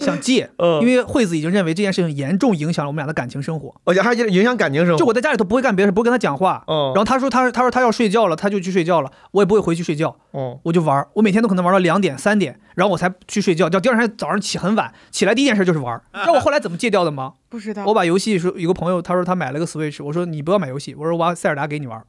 想戒，嗯因为惠子已经认为这件事情严重影响了我们俩的感情生活。而且还影响感情生活。就我在家里头不会干别的事，不会跟他讲话。哦然后他说他他说他要睡觉了，他就去睡觉了，我也不会回去睡觉。哦我就玩，我每天都可能玩到两点三点，然后我才去睡觉，叫第二天早上起很晚，起来第一件事就是玩儿。知道我后来怎么戒掉的吗？不知道。我把游戏说有个朋友，他说他买了个 Switch，我说你不要买游戏，我说我把塞尔达给你玩儿。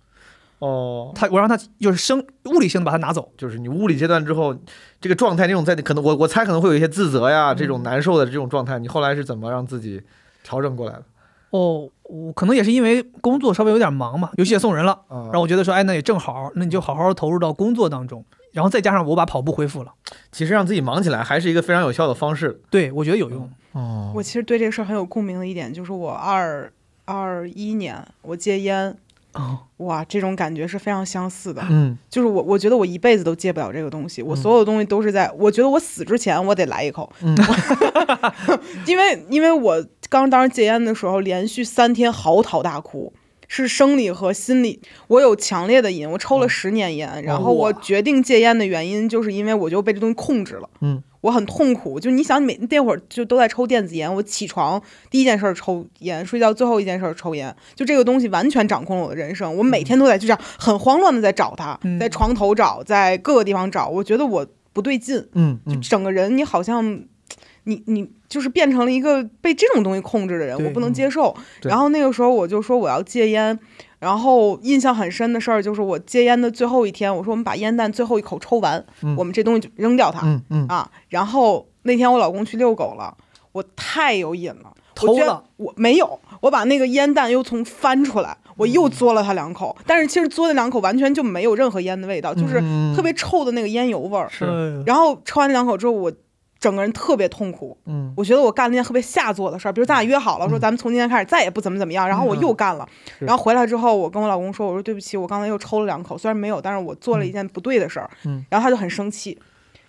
哦，他我让他就是生物理性的把它拿走。就是你物理阶段之后，这个状态那种在可能我我猜可能会有一些自责呀，这种难受的这种状态，你后来是怎么让自己调整过来的？哦，我可能也是因为工作稍微有点忙嘛，游戏也送人了，啊然后我觉得说，哎，那也正好，那你就好好投入到工作当中，然后再加上我把跑步恢复了，其实让自己忙起来还是一个非常有效的方式。对我觉得有用。哦我其实对这个事儿很有共鸣的一点，就是我二二一年我戒烟，哦，哇，这种感觉是非常相似的。嗯就是我，我觉得我一辈子都戒不了这个东西。我所有东西都是在，我觉得我死之前我得来一口，嗯 因为因为我刚当时戒烟的时候，连续三天嚎啕大哭，是生理和心理，我有强烈的瘾，我抽了哦十年烟，然后我决定戒烟的原因就是因为我就被这东西控制了。嗯。我很痛苦，就你想，每那会儿就都在抽电子烟，我起床第一件事儿抽烟，睡觉最后一件事儿抽烟，就这个东西完全掌控了我的人生。我每天都在就这样很慌乱的在找它，嗯在床头找，在各个地方找，我觉得我不对劲，就整个人你好像，你你就是变成了一个被这种东西控制的人，我不能接受。对然后那个时候我就说我要戒烟，然后印象很深的事儿就是我戒烟的最后一天，我说我们把烟弹最后一口抽完，嗯我们这东西就扔掉它、嗯嗯啊。然后那天我老公去遛狗了，我太有瘾了。我觉得偷了我没有，我把那个烟弹又从翻出来，我又嗯嘬了他两口，但是其实嘬那两口完全就没有任何烟的味道，就是嗯特别臭的那个烟油味儿。是然后抽完那两口之后，我整个人特别痛苦。嗯。我觉得我干了一件特别下作的事儿，比如咱俩约好了说咱们从今天开始再也不怎么怎么样，然后我又干了，是。然后回来之后我跟我老公说，我说对不起，我刚才又抽了两口，虽然没有，但是我做了一件不对的事儿，嗯。然后他就很生气，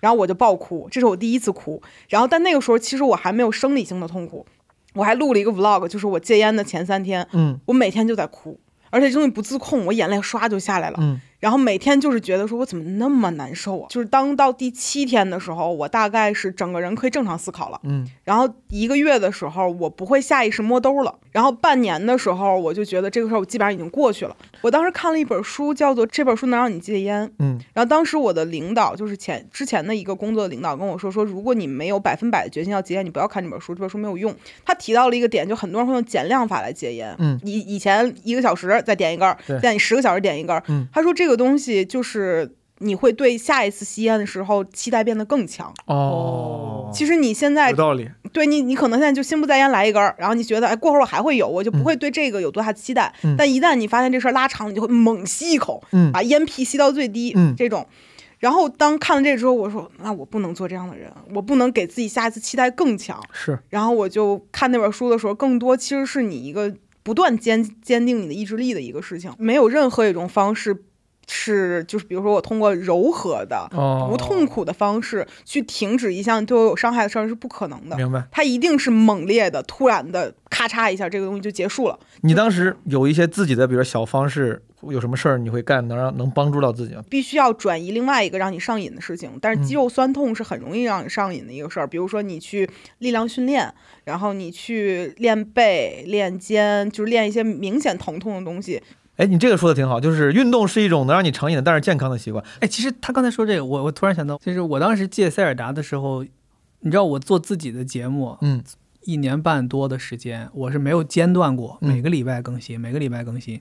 然后我就爆哭，这是我第一次哭，然后但那个时候其实我还没有生理性的痛苦，我还录了一个 vlog，就是我戒烟的前三天，嗯。我每天就在哭，而且这东西不自控，我眼泪唰就下来了。嗯然后每天就是觉得说，我怎么那么难受啊？就是当到第七天的时候，我大概是整个人可以正常思考了。嗯然后一个月的时候，我不会下意识摸兜了。然后半年的时候，我就觉得这个事儿我基本上已经过去了。我当时看了一本书，叫做《这本书能让你戒烟》。嗯然后当时我的领导就是前之前的一个工作的领导跟我说说，如果你没有百分百的决心要戒烟，你不要看这本书，这本书没有用。他提到了一个点，就很多人会用减量法来戒烟。嗯以以前一个小时再点一根在你十个小时点一根儿。嗯他说这个东西就是你会对下一次吸烟的时候期待变得更强。哦，其实你现在有道理。对你，你可能现在就心不在焉来一根儿，然后你觉得哎，过会儿我还会有，我就不会对这个有多大期待。嗯但一旦你发现这事儿拉长，你就会猛吸一口，嗯把烟屁吸到最低，嗯这种。然后当看了这之后，我说那我不能做这样的人，我不能给自己下一次期待更强。是然后我就看那本书的时候，更多其实是你一个不断坚坚定你的意志力的一个事情，没有任何一种方式。是，就是比如说我通过柔和的、哦不痛苦的方式去停止一项对我有伤害的事儿是不可能的。明白。它一定是猛烈的、突然的，咔嚓一下，这个东西就结束了。你当时有一些自己的，比如说小方式，有什么事儿你会干，能让能帮助到自己吗？必须要转移另外一个让你上瘾的事情，但是嗯肌肉酸痛是很容易让你上瘾的一个事儿。比如说你去力量训练，然后你去练背、练肩，就是练一些明显疼痛的东西。哎，你这个说的挺好，就是运动是一种能让你成瘾的，但是健康的习惯。哎，其实他刚才说这个，我我突然想到，就是我当时借塞尔达的时候，你知道我做自己的节目，嗯，一年半多的时间，我是没有间断过，嗯每个礼拜更新，每个礼拜更新。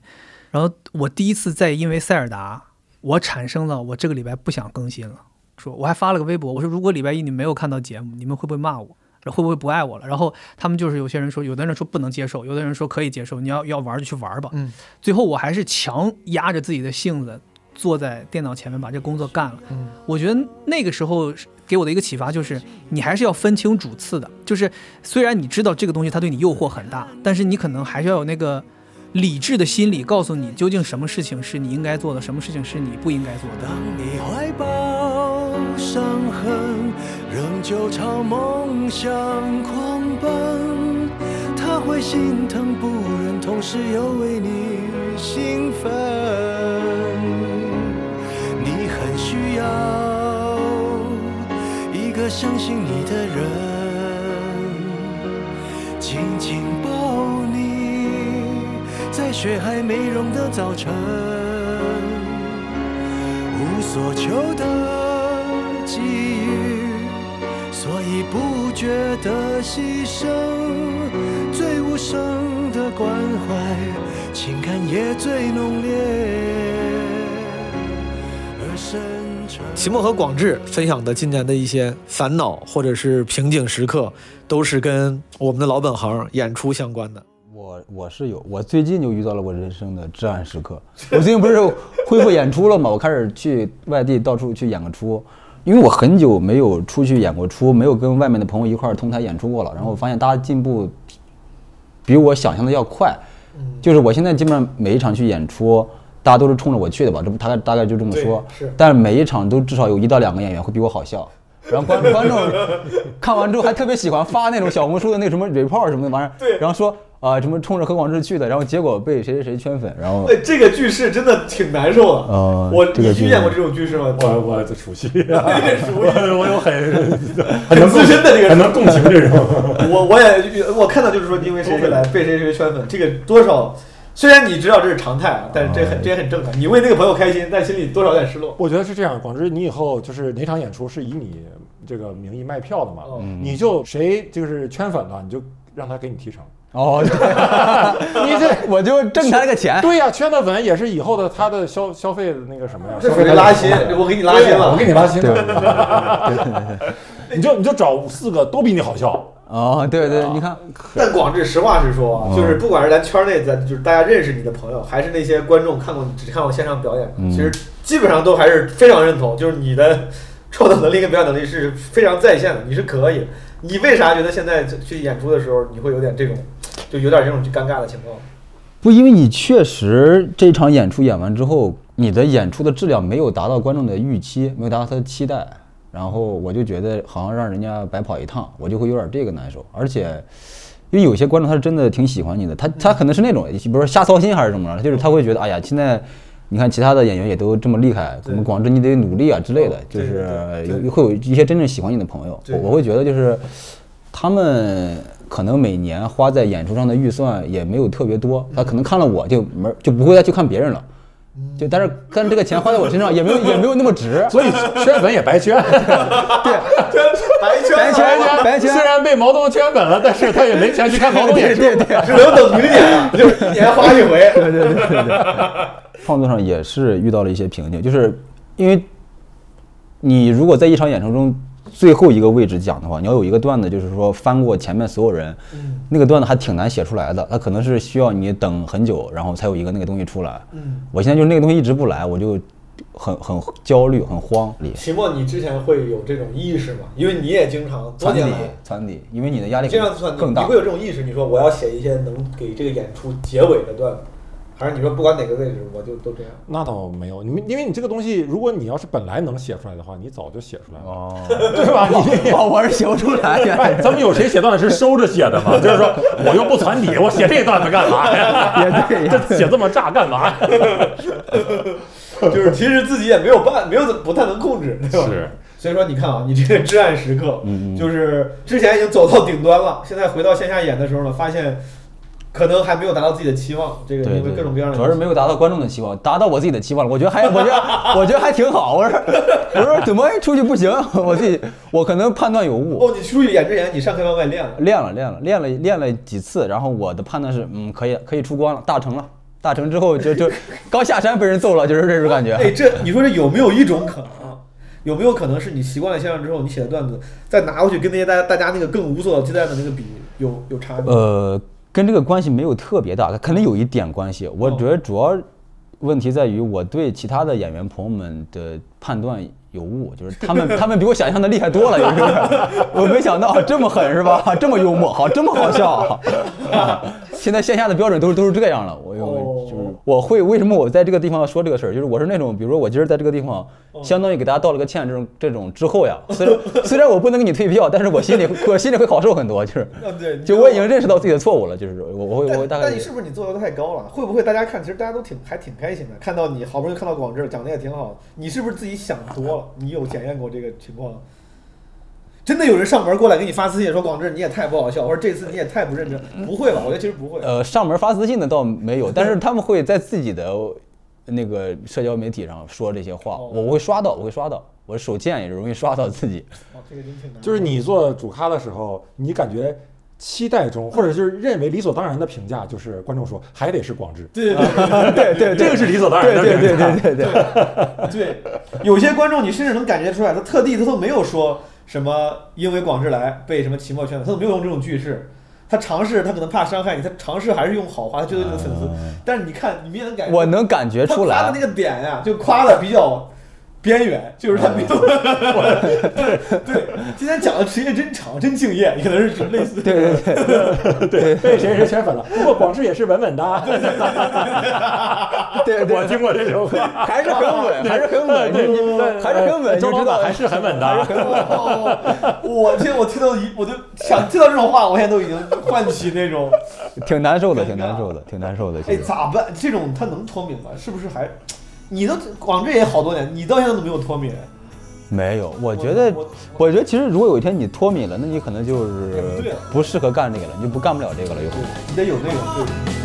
然后我第一次在因为塞尔达，我产生了我这个礼拜不想更新了，说我还发了个微博，我说如果礼拜一你没有看到节目，你们会不会骂我？会不会不爱我了？然后他们就是有些人说，有的人说不能接受，有的人说可以接受，你要要玩就去玩吧。嗯，最后我还是强压着自己的性子，坐在电脑前面把这工作干了。嗯，我觉得那个时候给我的一个启发就是，你还是要分清主次的。就是虽然你知道这个东西它对你诱惑很大，但是你可能还是要有那个理智的心理，告诉你究竟什么事情是你应该做的，什么事情是你不应该做的。当你怀抱伤痕，就朝梦想狂奔，他会心疼不忍，同时又为你兴奋。你很需要一个相信你的人，紧紧抱你，在雪还没融的早晨。无所求的给予，所以不觉得牺牲。最无声的关怀，情感也最浓烈而深沉。齐墨和广志分享的今年的一些烦恼或者是瓶颈时刻，都是跟我们的老本行演出相关的。我我我是有，我最近就遇到了我人生的至暗时刻。我最近不是恢复演出了吗？我开始去外地到处去演个出，因为我很久没有出去演过出，没有跟外面的朋友一块儿同台演出过了。然后我发现大家进步比我想象的要快，就是我现在基本上每一场去演出，大家都是冲着我去的吧？这不大概大概就这么说是。但是每一场都至少有一到两个演员会比我好笑。然后观观众看完之后还特别喜欢发那种小红书的那什么 report 什么的玩意儿，对然后说啊、什么冲着何广智去的，然后结果被谁谁谁圈粉，然后哎，这个句式真的挺难受的。呃我你遇见过这种句式吗？我我熟悉，也熟悉我 我有很很资深的这个很能共情这种。我我也我看到就是说，因为谁谁来被谁谁圈粉，这个多少，虽然你知道这是常态啊，但是这很这也很正常。你为那个朋友开心，但心里多少有点失落。我觉得是这样，广之，你以后就是哪场演出是以你这个名义卖票的嘛，嗯你就谁就是圈粉了，你就让他给你提成。哦，你这我就挣他那个钱。对呀、圈的粉也是以后的他的消消费的那个什么呀？这消费属于拉新我给你拉新了我给你拉新对了。你就你就找四个都比你好笑。哦，对对，你看，但广志，实话实说就是不管是咱圈内咱就是大家认识你的朋友，还是那些观众看过你只看过线上表演其实基本上都还是非常认同，就是你的创作能力跟表演能力是非常在线的，你是可以。你为啥觉得现在去演出的时候，你会有点这种，就有点这种尴尬的情况？不，因为你确实这场演出演完之后，你的演出的质量没有达到观众的预期，没有达到他的期待，然后我就觉得好像让人家白跑一趟，我就会有点这个难受。而且，因为有些观众他是真的挺喜欢你的，他他可能是那种，比如说瞎操心还是什么着，就是他会觉得，哎呀，现在你看其他的演员也都这么厉害，我们广志你得努力啊之类的，就是有会有一些真正喜欢你的朋友，我我会觉得就是他们可能每年花在演出上的预算也没有特别多，他可能看了我就没就不会再去看别人了。就但是但是这个钱花在我身上也没有 也没有那么值，所以圈粉也白圈。白圈白圈白圈虽然被毛东圈粉了，但是他也没钱去看毛东演出。对对对。只能等明年了，就是一年花一回。对对对对对，创作上也是遇到了一些瓶颈，就是因为你如果在一场演出中最后一个位置讲的话，你要有一个段子，就是说翻过前面所有人，那个段子还挺难写出来的，它可能是需要你等很久，然后才有一个那个东西出来。嗯，我现在就是那个东西一直不来，我就很很焦虑，很慌。秦墨，你之前会有这种意识吗？因为你也经常多传递年来传递，因为你的压力经常算更大你会。有这种意识？你说我要写一些能给这个演出结尾的段子，还是你说不管哪个位置我就都这样？那倒没有，你们因为你这个东西，如果你要是本来能写出来的话，你早就写出来了，哦，对吧？你哦，我是写不出来。哎，咱们有谁写段子是收着写的吗？就是说，我又不攒底，我写这段子干嘛呀？也对也这写这么炸干嘛？就是其实自己也没有办，没有怎不太能控制，对吧？是。所以说，你看啊，你这个至暗时刻，就是之前已经走到顶端了，现在回到线下演的时候呢，发现可能还没有达到自己的期望，这个因为各种各样的，主要是没有达到观众的期望，达到我自己的期望了。我觉得还，我觉得，我觉得还挺好。我说，我说怎么出去不行？我自己，我可能判断有误。哦，你出去演之前，你上开放麦练了，练了，练了，练了，练了几次，然后我的判断是，嗯，可以，可以出关了，大成了。大成之后就就 刚下山被人揍了，就是这种感觉。哎，这你说这有没有一种可能啊？有没有可能是你习惯了线上之后，你写的段子再拿过去跟那些大家大家那个更无所期待的那个比，有有差别？呃，跟这个关系没有特别大，肯定有一点关系。我觉得主要问题在于我对其他的演员朋友们的判断有误，就是他们 他们比我想象的厉害多了，就是我没想到这么狠是吧？这么幽默，好，这么好笑。啊现在线下的标准都是都是这样了，我有就是我会为什么我在这个地方要说这个事儿，就是我是那种，比如说我今儿在这个地方，相当于给大家道了个歉，这种这种之后呀，虽然 虽然我不能给你退票，但是我心里 我心里会好受很多，就是 就我已经认识到自己的错误了，就是我我会我会大概但你是不是你做的太高了？会不会大家看，其实大家都挺还挺开心的，看到你好不容易看到广志讲的也挺好，你是不是自己想多了？你有检验过这个情况？真的有人上门过来给你发私信说广志你也太不好笑，或者这次你也太不认真？不会吧？我觉得其实不会。呃，上门发私信的倒没有，但是他们会在自己的那个社交媒体上说这些话，我会刷到，我会刷到，我手贱也容易刷到自己。哦，这个真挺难。就是你做主咖的时候，你感觉期待中，或者就是认为理所当然的评价，就是观众说还得是广志，对对对对对，这个是理所当然的对对评价。对对对对。对，有些观众你甚至能感觉出来，他特地他都没有说什么因为广志来被什么期末圈粉，他都没有用这种句式，他尝试，他可能怕伤害你，他尝试还是用好话，他觉得你的粉丝。但是你看，你明显能感觉，我能感觉出来他夸的那个点呀，就夸的比较边缘，就是他没有。对对，今天讲的时间真长，真敬业，可能是类似。对对对对，被谁谁圈粉了。不过广志也是稳稳的。对对，我听过这种话，还是很稳，还是很稳，对你对还是很稳，周知道板还是很稳的，还是很稳。我听我听到一，我就想听到这种话，我现在都已经唤起那种，挺难受的，挺难受的，挺难受的。其哎，实咋办？这种他能脱敏吗？是不是还？你都广智也好多年，你到现在都没有脱敏。没有，我觉得，我觉得其实如果有一天你脱敏了，那你可能就是不适合干这个了，你就不干不了这个了，以后。你得有那个对。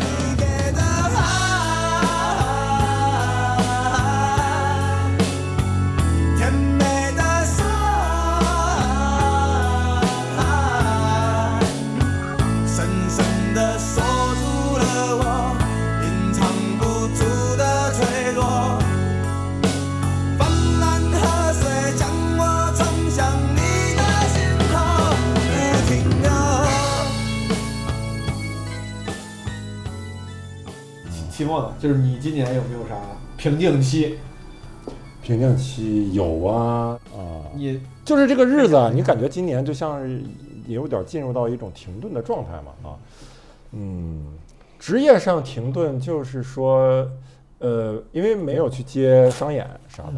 就是你今年有没有啥瓶颈期？瓶颈期有啊啊，你就是这个日子啊，你感觉今年就像是也有点进入到一种停顿的状态嘛啊，嗯，职业上停顿就是说，呃，因为没有去接商演啥的，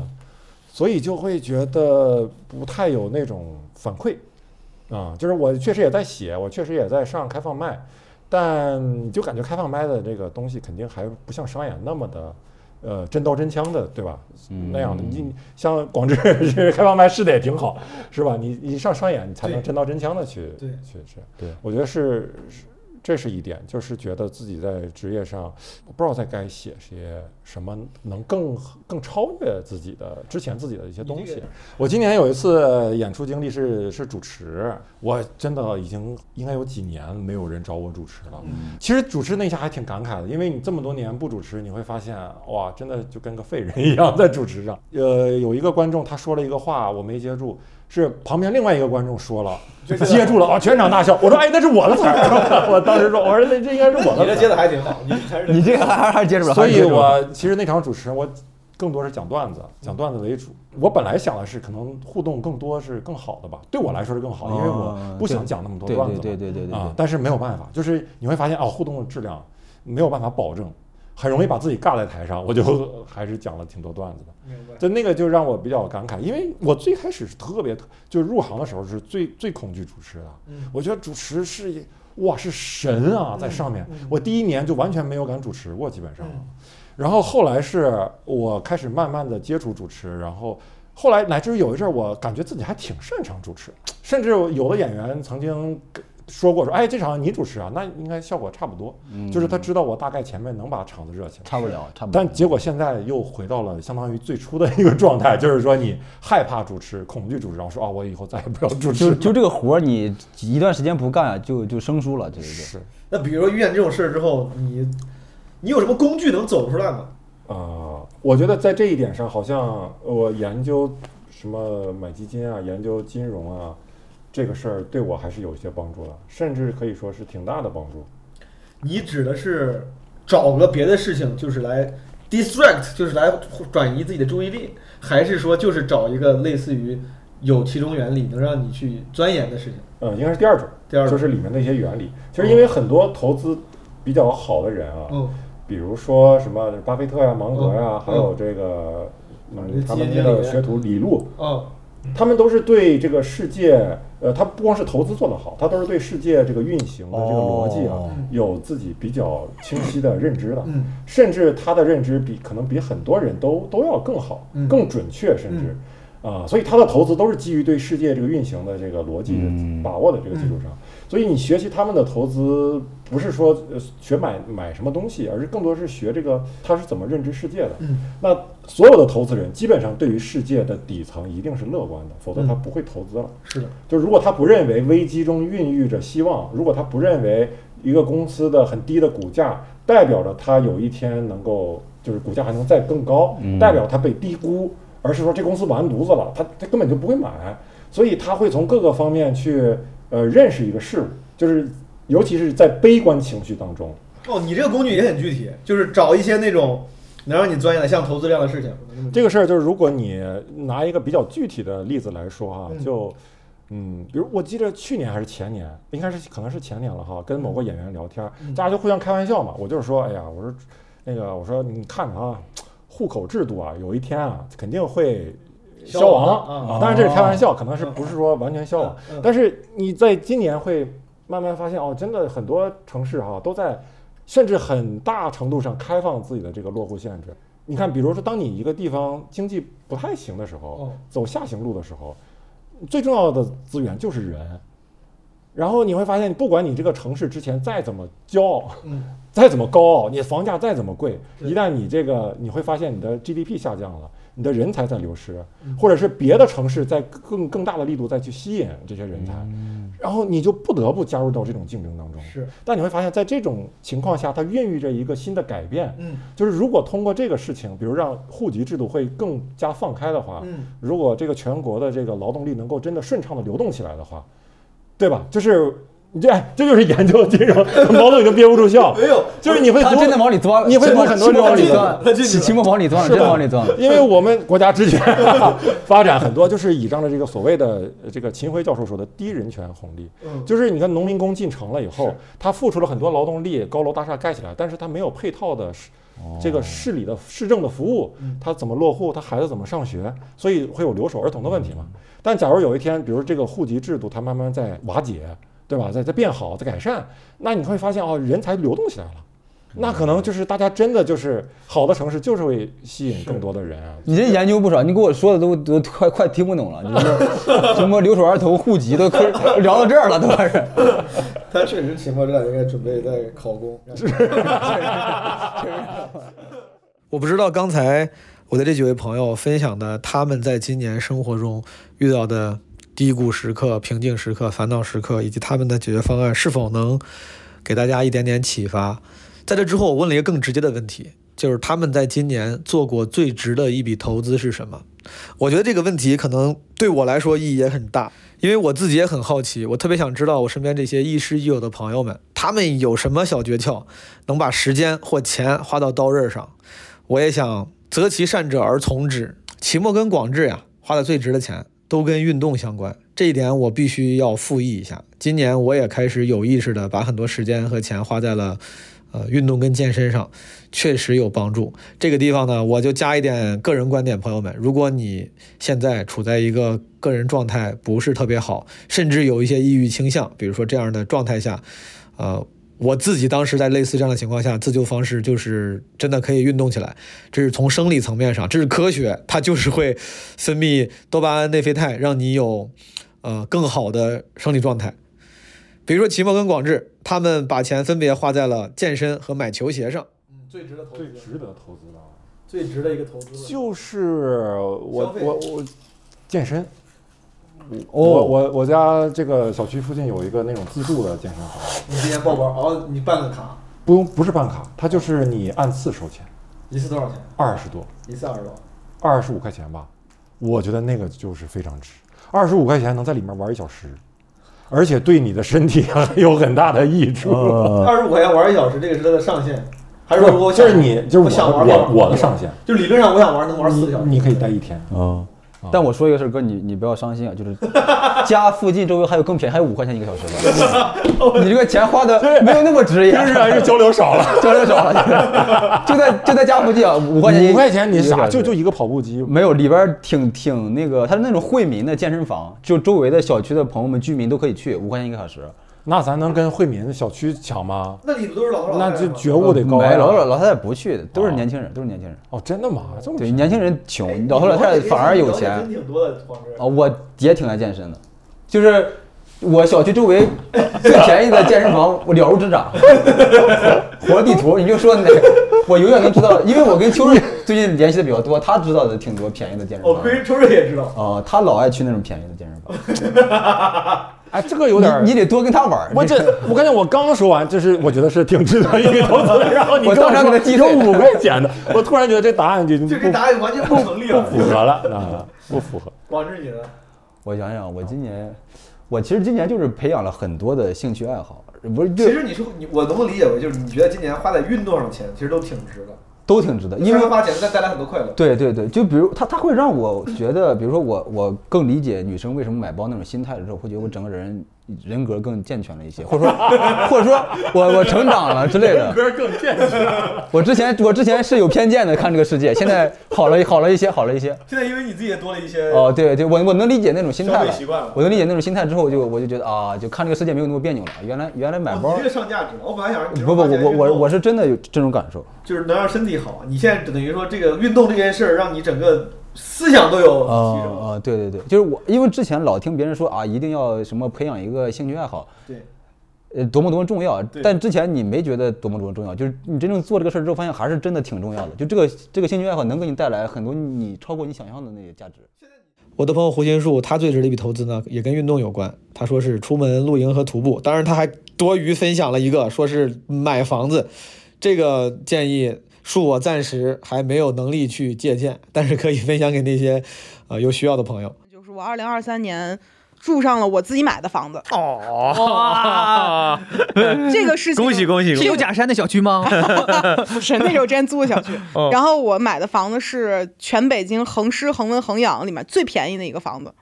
所以就会觉得不太有那种反馈啊，就是我确实也在写，我确实也在上开放麦，但就感觉开放麦的这个东西肯定还不像商演那么的。呃，真刀真枪的，对吧？那样的，你像广志这 开放麦试的也挺好，是吧？你你上商演，你才能真刀真枪的去对去去。对，我觉得是是这是一点，就是觉得自己在职业上我不知道在该写些什么，能更更超越自己的之前自己的一些东西。我今年有一次演出经历是是主持，我真的已经应该有几年没有人找我主持了。其实主持那一下还挺感慨的，因为你这么多年不主持，你会发现哇，真的就跟个废人一样在主持上。呃，有一个观众他说了一个话，我没接住。是旁边另外一个观众说了，接住了啊，全场大笑。我说，哎，那是我的词儿。我当时说，我说那这应该是我的词儿。你这接的还挺好，你你这个还还还接住了，所以我其实那场主持人我更多是讲段子，讲段子为主。我本来想的是可能互动更多是更好的吧，对我来说是更好，因为我不想讲那么多段子。对对对对对对。啊但是没有办法，就是你会发现哦，互动的质量没有办法保证，很容易把自己尬在台上。我就 还是讲了挺多段子的。就那个就让我比较感慨，因为我最开始是特别，就是入行的时候是最最恐惧主持的。嗯我觉得主持是一哇是神啊，在上面。我第一年就完全没有敢主持过，基本上。然后后来是我开始慢慢的接触主持，然后后来乃至于有一阵儿我感觉自己还挺擅长主持，甚至有的演员曾经跟说过说，哎，这场你主持啊，那应该效果差不多。就是他知道我大概前面能把场子热起来，差不了，差不了。但结果现在又回到了相当于最初的一个状态，就是说你害怕主持，恐惧主持，然后说啊，我以后再也不要主持。就就这个活儿，你一段时间不干啊，就就生疏了，就是是。那比如说遇见这种事儿之后，你你有什么工具能走出来吗？啊、我觉得在这一点上，好像我研究什么买基金啊，研究金融啊，这个事儿对我还是有一些帮助的，甚至可以说是挺大的帮助。你指的是找个别的事情，就是来 distract，就是来转移自己的注意力，还是说就是找一个类似于有其中原理能让你去钻研的事情？呃，应该是第二种，第二种就是里面的一些原理。其实因为很多投资比较好的人啊，嗯比如说什么巴菲特呀、芒格呀，嗯还有这个他们基金经理的学徒李路，嗯，他们都是对这个世界，呃，他不光是投资做得好，他都是对世界这个运行的这个逻辑啊，哦。有自己比较清晰的认知的，嗯。甚至他的认知比可能比很多人都都要更好、嗯。更准确，甚至。啊，所以他的投资都是基于对世界这个运行的这个逻辑把握的这个基础上，所以你学习他们的投资，不是说呃学买买什么东西，而是更多是学这个他是怎么认知世界的。嗯。那所有的投资人基本上对于世界的底层一定是乐观的，否则他嗯不会投资了。是的，就如果他不认为危机中孕育着希望，如果他不认为一个公司的很低的股价代表着它有一天能够就是股价还能再更高，嗯代表它被低估，而是说这公司完犊子了，他他根本就不会买，所以他会从各个方面去呃认识一个事物，就是尤其是在悲观情绪当中。哦，你这个工具也很具体，就是找一些那种能让你钻研的，像投资这样的事情。这个事儿就是，如果你拿一个比较具体的例子来说哈，嗯就嗯，比如我记得去年还是前年，应该是可能是前年了哈，跟某个演员聊天，嗯大家就互相开玩笑嘛。我就是说，哎呀，我说那个，我说你看着啊，户口制度啊，有一天啊，肯定会。消消亡！当然这是开玩笑，可能是不是说完全消亡但是你在今年会慢慢发现哦，真的很多城市哈都在，甚至很大程度上开放自己的这个落户限制。你看，比如说，当你一个地方经济不太行的时候哦，走下行路的时候，最重要的资源就是人。然后你会发现，不管你这个城市之前再怎么骄傲，嗯，再怎么高傲，你房价再怎么贵，一旦你这个，你会发现你的 GDP 下降了，你的人才在流失嗯，或者是别的城市在更更大的力度再去吸引这些人才，然后你就不得不加入到这种竞争当中。是，但你会发现在这种情况下，它孕育着一个新的改变，嗯。就是如果通过这个事情，比如让户籍制度会更加放开的话，嗯。如果这个全国的这个劳动力能够真的顺畅的流动起来的话，对吧？就是你这哎这就是研究金融毛总已经憋不住笑，没有就是你会真的往里钻，你会读很多这种理论。钻，期末往里钻，真往里钻。因为我们国家之前发展很多，就是倚仗着这个所谓的呃这个秦晖教授说的低人权红利，嗯就是你看农民工进城了以后，他付出了很多劳动力，高楼大厦盖起来，但是他没有配套的市这个市里的市政的服务，他怎么落户，他孩子怎么上学，所以会有留守儿童的问题嘛。但假如有一天，比如这个户籍制度它慢慢在瓦解，对吧，在在变好，在改善，那你会发现哦，人才流动起来了。那可能就是大家真的就是好的城市，就是会吸引更多的人啊。你这研究不少，你给我说的都都快快听不懂了，你说 什么留守儿童、户籍都可以聊到这儿了，都开始。他确实情况这两应该准备在考公。我不知道刚才我的这几位朋友分享的他们在今年生活中遇到的低谷时刻、平静时刻、烦恼时刻，以及他们的解决方案是否能给大家一点点启发。在这之后，我问了一个更直接的问题，就是他们在今年做过最值的一笔投资是什么？我觉得这个问题可能对我来说意义也很大，因为我自己也很好奇，我特别想知道我身边这些亦师亦友的朋友们，他们有什么小诀窍，能把时间或钱花到刀刃上。我也想择其善者而从之。期末跟广志呀，花的最值的钱都跟运动相关，这一点我必须要复议一下。今年我也开始有意识的把很多时间和钱花在了。呃，运动跟健身上确实有帮助。这个地方呢，我就加一点个人观点，朋友们，如果你现在处在一个个人状态不是特别好，甚至有一些抑郁倾向，比如说这样的状态下，呃，我自己当时在类似这样的情况下，自救方式就是真的可以运动起来。这是从生理层面上，这是科学，它就是会分泌多巴胺、内啡肽，让你有呃更好的生理状态。比如说齐墨跟广志，他们把钱分别花在了健身和买球鞋上。嗯，最值得投资最值得投资的，最值得一个投资就是我我我健身。哦我我我家这个小区附近有一个那种自助的健身房，你今年报班，哦，你办个卡，不用不是办卡，它就是你按次收钱，一次多少钱？二十多，一次二十多。二十五块钱吧，我觉得那个就是非常值，二十五块钱能在里面玩一小时，而且对你的身体 有很大的益处。二十五块钱玩一小时，这个是它的上限，还是说就是你就是我想玩我我的上限，就理论上我想玩能玩四个小时。你可以待一天。嗯，但我说一个事儿，哥，你你不要伤心啊，就是家附近周围还有更便宜，还有五块钱一个小时的，你这个钱花的 没有那么值也，就是还是交流少了，交流少了，就在就在家附近啊，五块钱一五块钱你傻一个小时。就就一个跑步机，没有，里边儿挺挺那个，它是那种惠民的健身房，就周围的小区的朋友们、居民都可以去，五块钱一个小时。那咱能跟惠民小区抢吗？那里头都是老头老太那太吗就觉悟得高没呀。老老老太太不去的，都是年轻人，都是年轻人。哦，真的吗？这么对，年轻人穷，老头老太太反而有钱。真挺多的，广智啊，我也挺爱健身的，就是我小区周围最便宜的健身房，我了如指掌。活地图，你就说哪个，我永远能知道，因为我跟秋瑞最近联系的比较多，他知道的挺多便宜的健身哦，房。亏秋瑞也知道。哦，他老爱去那种便宜的健身房。哎，这个有点儿你，你得多跟他玩儿。我这我感觉我刚说完，就是我觉得是挺值得一个投资的，然后你我当场给他击碎有五块钱的，我突然觉得这答案就这答案完全不成立了。不符合了啊，不符合。广志你呢？我想想，我今年，我其实今年就是培养了很多的兴趣爱好，不是其实你是你，我能不能理解为就是你觉得今年花在运动上钱其实都挺值的，都挺值的，因为花钱再带来很多快乐。对对对，就比如他他会让我觉得，比如说我我更理解女生为什么买包那种心态的时候，会觉得我整个人人格更健全了一些，或者说 或者说我我成长了之类的。人格更健全。我之前我之前是有偏见的看这个世界，现在好了好了一些，好了一些。现在因为你自己也多了一些哦，对对，我我能理解那种心态消了费习惯了我能理解那种心态之后，就我就觉得啊，就看这个世界没有那么别扭了。原来原来买包哦你这个上价值了。我本来想不不，我我我我是是真的有这种感受。就是能让身体好。你现在等于说这个运动这件事儿，让你整个思想都有提升。啊啊，对对对，就是我，因为之前老听别人说啊，一定要什么培养一个兴趣爱好，对，呃，多么多么重要。但之前你没觉得多么多么重要，就是你真正做这个事儿之后，发现还是真的挺重要的。就这个这个兴趣爱好能给你带来很多你超过你想象的那些价值。我的朋友胡心树，他最值的一笔投资呢，也跟运动有关。他说是出门露营和徒步，当然他还多余分享了一个，说是买房子。这个建议恕我暂时还没有能力去借鉴，但是可以分享给那些呃有需要的朋友。就是我二零二三年住上了我自己买的房子。哦，哇，这个事情恭喜恭喜！是有假山的小区吗？不是，那时候之前租的小区 哦。然后我买的房子是全北京恒湿、恒温、恒养里面最便宜的一个房子。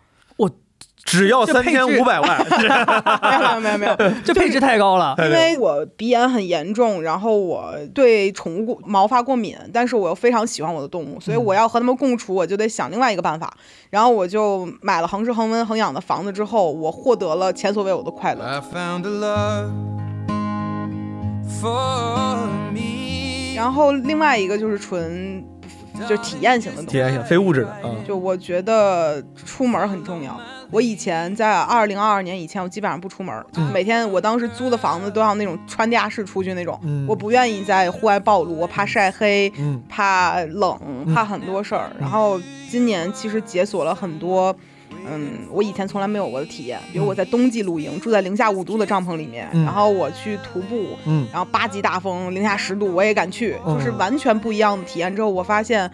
只要三千五百万，没有没有没有没有，这配置太高了。因为我鼻炎很严重，然后我对宠物过毛发过敏，但是我又非常喜欢我的动物，所以我要和它们共处，我就得想另外一个办法。然后我就买了恒湿、恒温、恒养的房子之后，我获得了前所未有的快乐。I found a love for me. 然后另外一个就是纯就体验型的东西，体验型非物质的嗯就我觉得出门很重要。我以前在二零二二年以前，我基本上不出门，就是每天我当时租的房子都要那种穿地下室出去那种，嗯我不愿意在户外暴露，我怕晒黑，嗯怕冷，怕很多事儿。然后今年其实解锁了很多。嗯，我以前从来没有过的体验，比如我在冬季露营，住在零下五度的帐篷里面，嗯然后我去徒步，嗯然后八级大风，零下十度，我也敢去，嗯就是完全不一样的体验。之后我发现，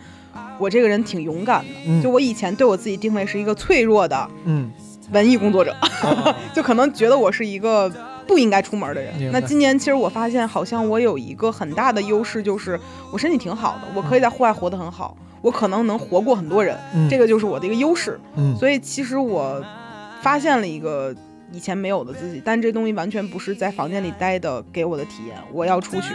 我这个人挺勇敢的。嗯就我以前对我自己定位是一个脆弱的嗯，文艺工作者，就可能觉得我是一个不应该出门的人那今年其实我发现，好像我有一个很大的优势，就是我身体挺好的，我可以在户外活得很好，我可能能活过很多人，嗯这个就是我的一个优势。嗯所以其实我发现了一个。以前没有的自己，但这东西完全不是在房间里待的给我的体验，我要出去。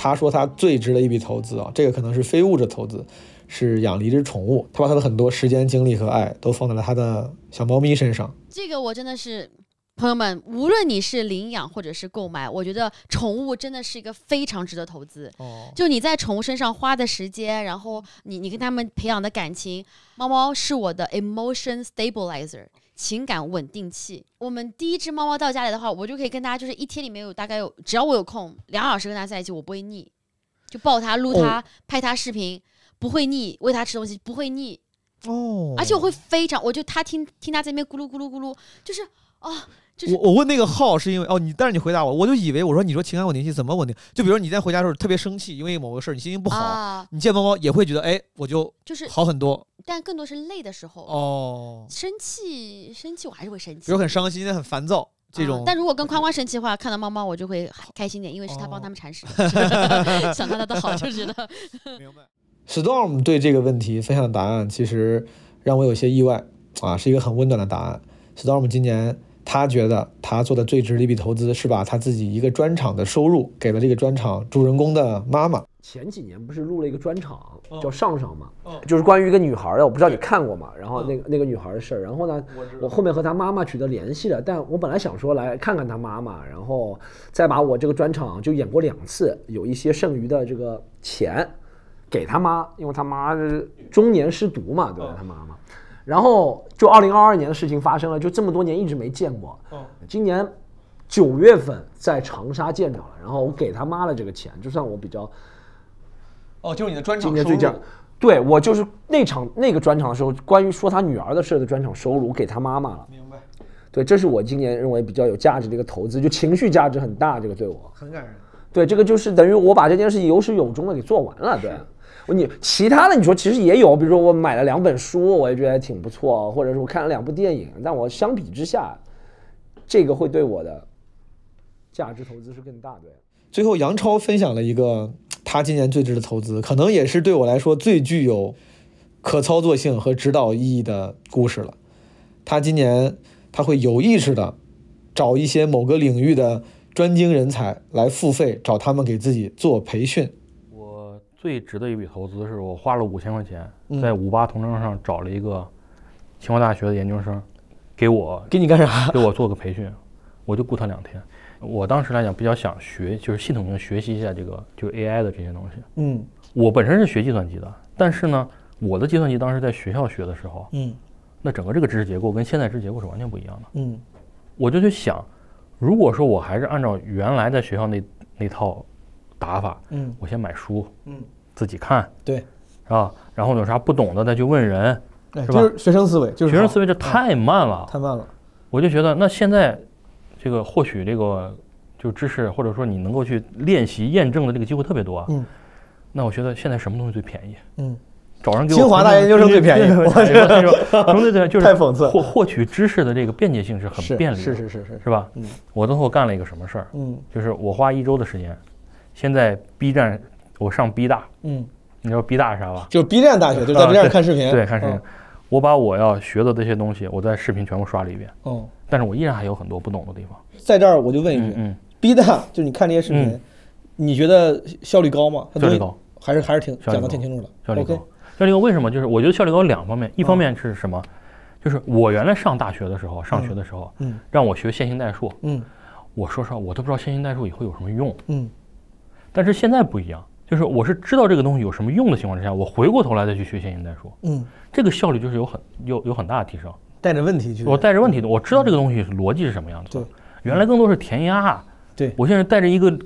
他说他最值的一笔投资啊，这个可能是非物质投资，是养了一只宠物。他把他的很多时间、精力和爱都放在了他的小猫咪身上。这个我真的是，朋友们，无论你是领养或者是购买，我觉得宠物真的是一个非常值得投资。哦，就你在宠物身上花的时间，然后你你跟他们培养的感情，猫猫是我的 emotion stabilizer。情感稳定器。我们第一只猫猫到家里的话，我就可以跟它，就是一天里面有大概有，只要我有空，两小时跟它在一起，我不会腻，就抱它、撸它、哦拍它视频，不会腻，喂它吃东西不会腻。哦而且我会非常，我就它听听它在那边咕噜咕噜咕噜，就是啊，就是我我问那个号是因为哦，你但是你回答我，我就以为我说你说情感稳定器怎么稳定？就比如你在回家的时候特别生气，因为某个事儿你心情不好，啊你见猫猫也会觉得哎，我就就是好很多但更多是累的时候。哦。生气，生气我还是会生气。比如很伤心、很烦躁这种，啊但如果跟宽宽生气的话，看到猫猫我就会开心点，因为是他哦帮他们铲屎的，想到他的好就觉得。明白 Storm 对这个问题分享的答案，其实让我有些意外啊，是一个很温暖的答案。Storm 今年他觉得他做的最值的一笔投资是把他自己一个专场的收入给了这个专场主人公的妈妈。前几年不是录了一个专场哦叫《上上》嘛，就是关于一个女孩的，我不知道你看过吗？然后那个那个女孩的事儿，然后呢，我后面和她妈妈取得联系了，但我本来想说来看看她妈妈，然后再把我这个专场就演过两次，有一些剩余的这个钱给她妈，因为她妈是中年失独嘛，对吧？她妈妈。然后就二零二二年的事情发生了，就这么多年一直没见过。哦今年九月份在长沙见着了，然后我给他妈了这个钱，就算我比较哦，就是你的专场今年最。对我就是那场那个专场的时候，关于说他女儿的事的专场收入，我给他妈妈了。明白，对，这是我今年认为比较有价值的一个投资，就情绪价值很大，这个对我。很感人。对，这个就是等于我把这件事情有始有终的给做完了。对，你其他的你说其实也有，比如说我买了两本书，我也觉得挺不错，或者是我看了两部电影，但我相比之下，这个会对我的价值投资是更大的。最后，杨超分享了一个他今年最值的投资，可能也是对我来说最具有可操作性和指导意义的故事了。他今年他会有意识的找一些某个领域的专精人才来付费，找他们给自己做培训。我最值的一笔投资是我花了五千块钱嗯在五八同城上找了一个清华大学的研究生，给我给你干啥？给我做个培训，我就雇他两天。我当时来讲比较想学，就是系统性学习一下这个就是 AI 的这些东西。嗯我本身是学计算机的，但是呢，我的计算机当时在学校学的时候，嗯那整个这个知识结构跟现在知识结构是完全不一样的。嗯我就去想，如果说我还是按照原来在学校那那套打法，嗯我先买书，嗯，自己看，对，是吧？然后有啥不懂的再去问人，是吧？哎就是学生思维，就是学生思维这太慢了，太慢了。我就觉得，那现在这个获取这个就知识，或者说你能够去练习验证的这个机会特别多啊。嗯，那我觉得现在什么东西最便宜？嗯，找人给我清华大研究生最便宜对对对对对对什么最？就是太讽刺了获获取知识的这个便捷性是很便利的，是是是是是吧？嗯，我最后干了一个什么事儿？嗯就是我花一周的时间，先在 B 站，我上 B 大，嗯，你知道 B 大是啥吧？就是 B 站大学，就在啊 B 站看视频，对，看视频嗯。我把我要学的这些东西，我在视频全部刷了一遍，哦，但是我依然还有很多不懂的地方。在这儿我就问一句嗯，B 大就是你看这些视频嗯，你觉得效率高吗？效率高，还是还是挺讲的挺清楚的。效率高。效率高为什么？就是我觉得效率高两方面，一方面是什么？就是我原来上大学的时候，上学的时候，嗯让我学线性代数，嗯我说实话，我都不知道线性代数以后有什么用。嗯但是现在不一样，就是我是知道这个东西有什么用的情况之下，我回过头来再去学线性代数，嗯，这个效率就是有很有有很大的提升。带着问题去。我带着问题的，我知道这个东西逻辑是什么样子对。原来更多是填鸭。对我现在带着一个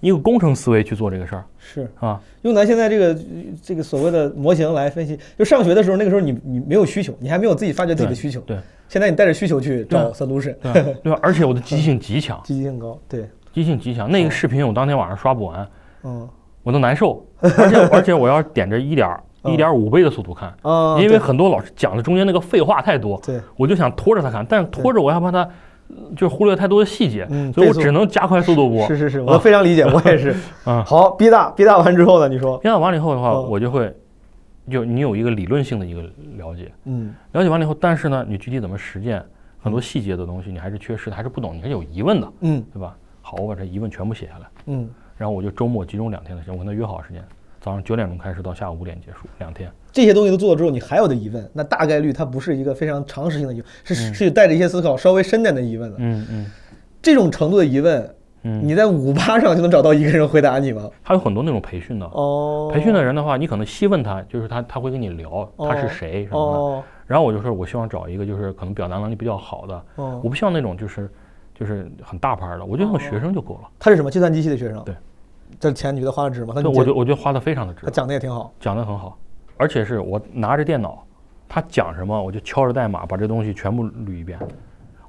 一个工程思维去做这个事儿是啊。用咱现在这个这个所谓的模型来分析，就上学的时候，那个时候你你没有需求，你还没有自己发掘自己的需求。对，现在你带着需求去找 solution，对？对吧？而且我的积极性极强，积极性高。对，积极性极强。那个视频我当天晚上刷不完，嗯我都难受，而且而且我要点着一点嗯一点五倍的速度看，啊，因为很多老师讲的中间那个废话太多，对，我就想拖着他看，但是拖着我要怕他呃就忽略太多的细节，嗯所以我只能加快速度播。是是是，啊我非常理解，我也是。啊，好，B 大 B 大完之后呢？你说，编导完了以后的话，嗯我就会，就你有一个理论性的一个了解，嗯了解完了以后，但是呢，你具体怎么实践，很多细节的东西你还是缺失的，还是不懂，你还是有疑问的，嗯对吧？好，我把这疑问全部写下来，嗯，然后我就周末集中两天的时间，我跟他约好时间，早上九点钟开始到下午五点结束，两天。这些东西都做了之后，你还有的疑问，那大概率它不是一个非常常识性的疑问，是嗯是带着一些思考稍微深点的疑问的。嗯嗯这种程度的疑问，嗯，你在五八上就能找到一个人回答你吗？还有很多那种培训的，哦，培训的人的话，你可能细问他，就是他他会跟你聊他是谁什么的。哦然后我就说，我希望找一个就是可能表达能力比较好的，哦我不希望那种就是就是很大牌的，我就用个学生就够了。他是什么计算机系的学生？对，这钱你觉得花的值吗？他对，我觉得我觉得花的非常的值他，讲的也挺好。讲的很好，而且是我拿着电脑，他讲什么我就敲着代码把这东西全部捋一遍。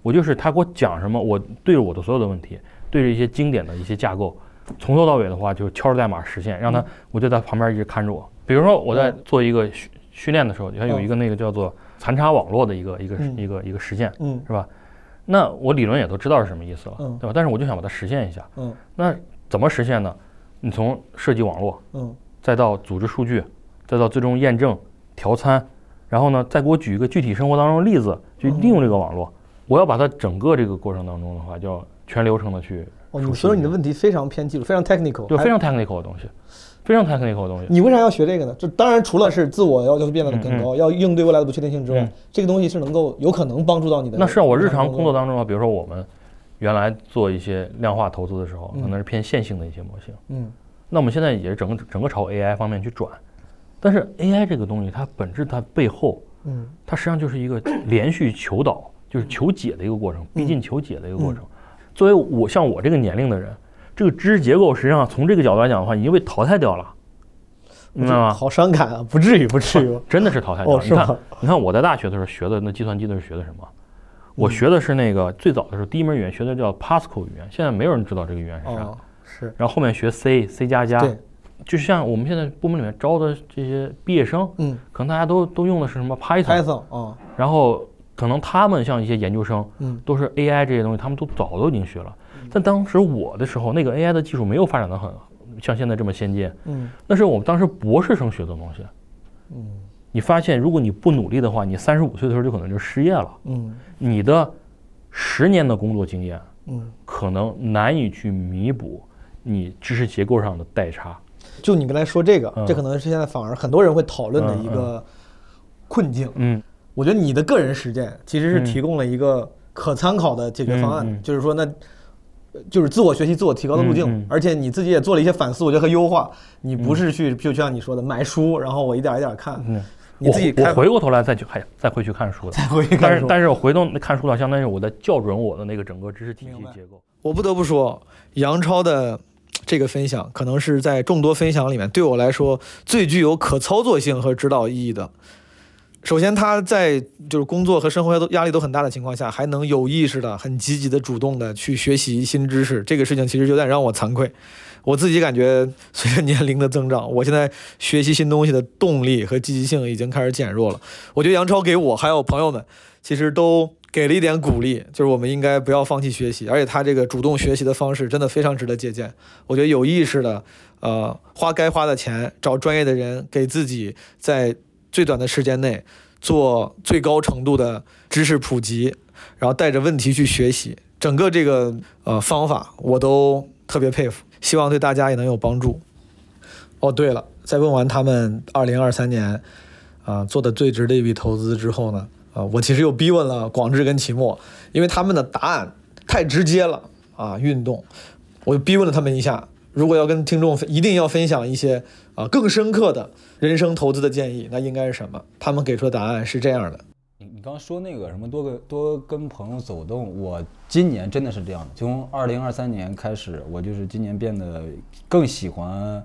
我就是他给我讲什么，我对着我的所有的问题，对着一些经典的一些架构，从头到尾的话就敲着代码实现，让他我就在旁边一直看着我。比如说我在做一个训训练的时候，你看有一个那个叫做残差网络的一个一个嗯一个一个实现，嗯是吧？那我理论也都知道是什么意思了，嗯对吧？但是我就想把它实现一下。嗯那怎么实现呢？你从设计网络，嗯再到组织数据，再到最终验证、调参，然后呢，再给我举一个具体生活当中的例子，去利用这个网络。我要把它整个这个过程当中的话，就要全流程的去哦，你所以你的问题非常偏技术，非常 technical，对非常 technical 的东西，非常 technical 的东西。你为啥要学这个呢？这当然除了是自我要求变得更高，要应对未来的不确定性之外，嗯这个东西是能够有可能帮助到你的。那是啊我日常工作当中啊，比如说我们原来做一些量化投资的时候，嗯可能是偏线性的一些模型。嗯那我们现在也是整个整个朝 AI 方面去转，但是 AI 这个东西它本质它背后嗯，它实际上就是一个 连续求导，就是求解的一个过程，逼近求解的一个过程。作为我像我这个年龄的人，这个知识结构实际上从这个角度来讲的话，已经被淘汰掉了，明白吗？好伤感啊！不至于，不至于。真的是淘汰掉了。你看，你看我在大学的时候学的那计算机的是学的什么？我学的是那个最早的时候第一门语言学的叫 Pascal 语言，现在没有人知道这个语言是啥。哦，是然后后面学 C、C 加加，对，就像我们现在部门里面招的这些毕业生，嗯可能大家都都用的是什么 Python，，Python 啊，然后可能他们像一些研究生，嗯都是 AI 这些东西，他们都早都已经学了。但当时我的时候，那个 AI 的技术没有发展的很像现在这么先进，嗯那是我们当时博士生学的东西。嗯你发现，如果你不努力的话，你三十五岁的时候就可能就失业了。嗯你的十年的工作经验嗯，可能难以去弥补你知识结构上的代差。就你刚才说这个，嗯这可能是现在反而很多人会讨论的一个困境。嗯我觉得你的个人实践其实是嗯提供了一个可参考的解决方案，就是说那。就是自我学习、自我提高的路径，嗯嗯。而且你自己也做了一些反思，我觉得和优化。你不是去就像你说的买书，然后我一点一点看，嗯，你自己开我我回过头来再去还再回去看书的，再回去看书。但是但是我回头看书的，相当于我在校准我的那个整个知识体系结构。我不得不说，杨超的这个分享，可能是在众多分享里面，对我来说最具有可操作性和指导意义的。首先，他在就是工作和生活都压力都很大的情况下，还能有意识的、很积极的、主动的去学习新知识，这个事情其实有点让我惭愧。我自己感觉，随着年龄的增长，我现在学习新东西的动力和积极性已经开始减弱了。我觉得杨超给我还有朋友们，其实都给了一点鼓励，就是我们应该不要放弃学习，而且他这个主动学习的方式真的非常值得借鉴。我觉得有意识的，呃，花该花的钱，找专业的人，给自己在最短的时间内做最高程度的知识普及，然后带着问题去学习，整个这个呃方法我都特别佩服，希望对大家也能有帮助。哦，对了，在问完他们二零二三年啊、做的最值的一笔投资之后呢，啊、我其实又逼问了广志跟齐墨，因为他们的答案太直接了啊，运动，我就逼问了他们一下，如果要跟听众一定要分享一些啊更深刻的人生投资的建议，那应该是什么？他们给出的答案是这样的。你你刚刚说那个什么多个多跟朋友走动，我今年真的是这样的。从二零二三年开始，我就是今年变得更喜欢，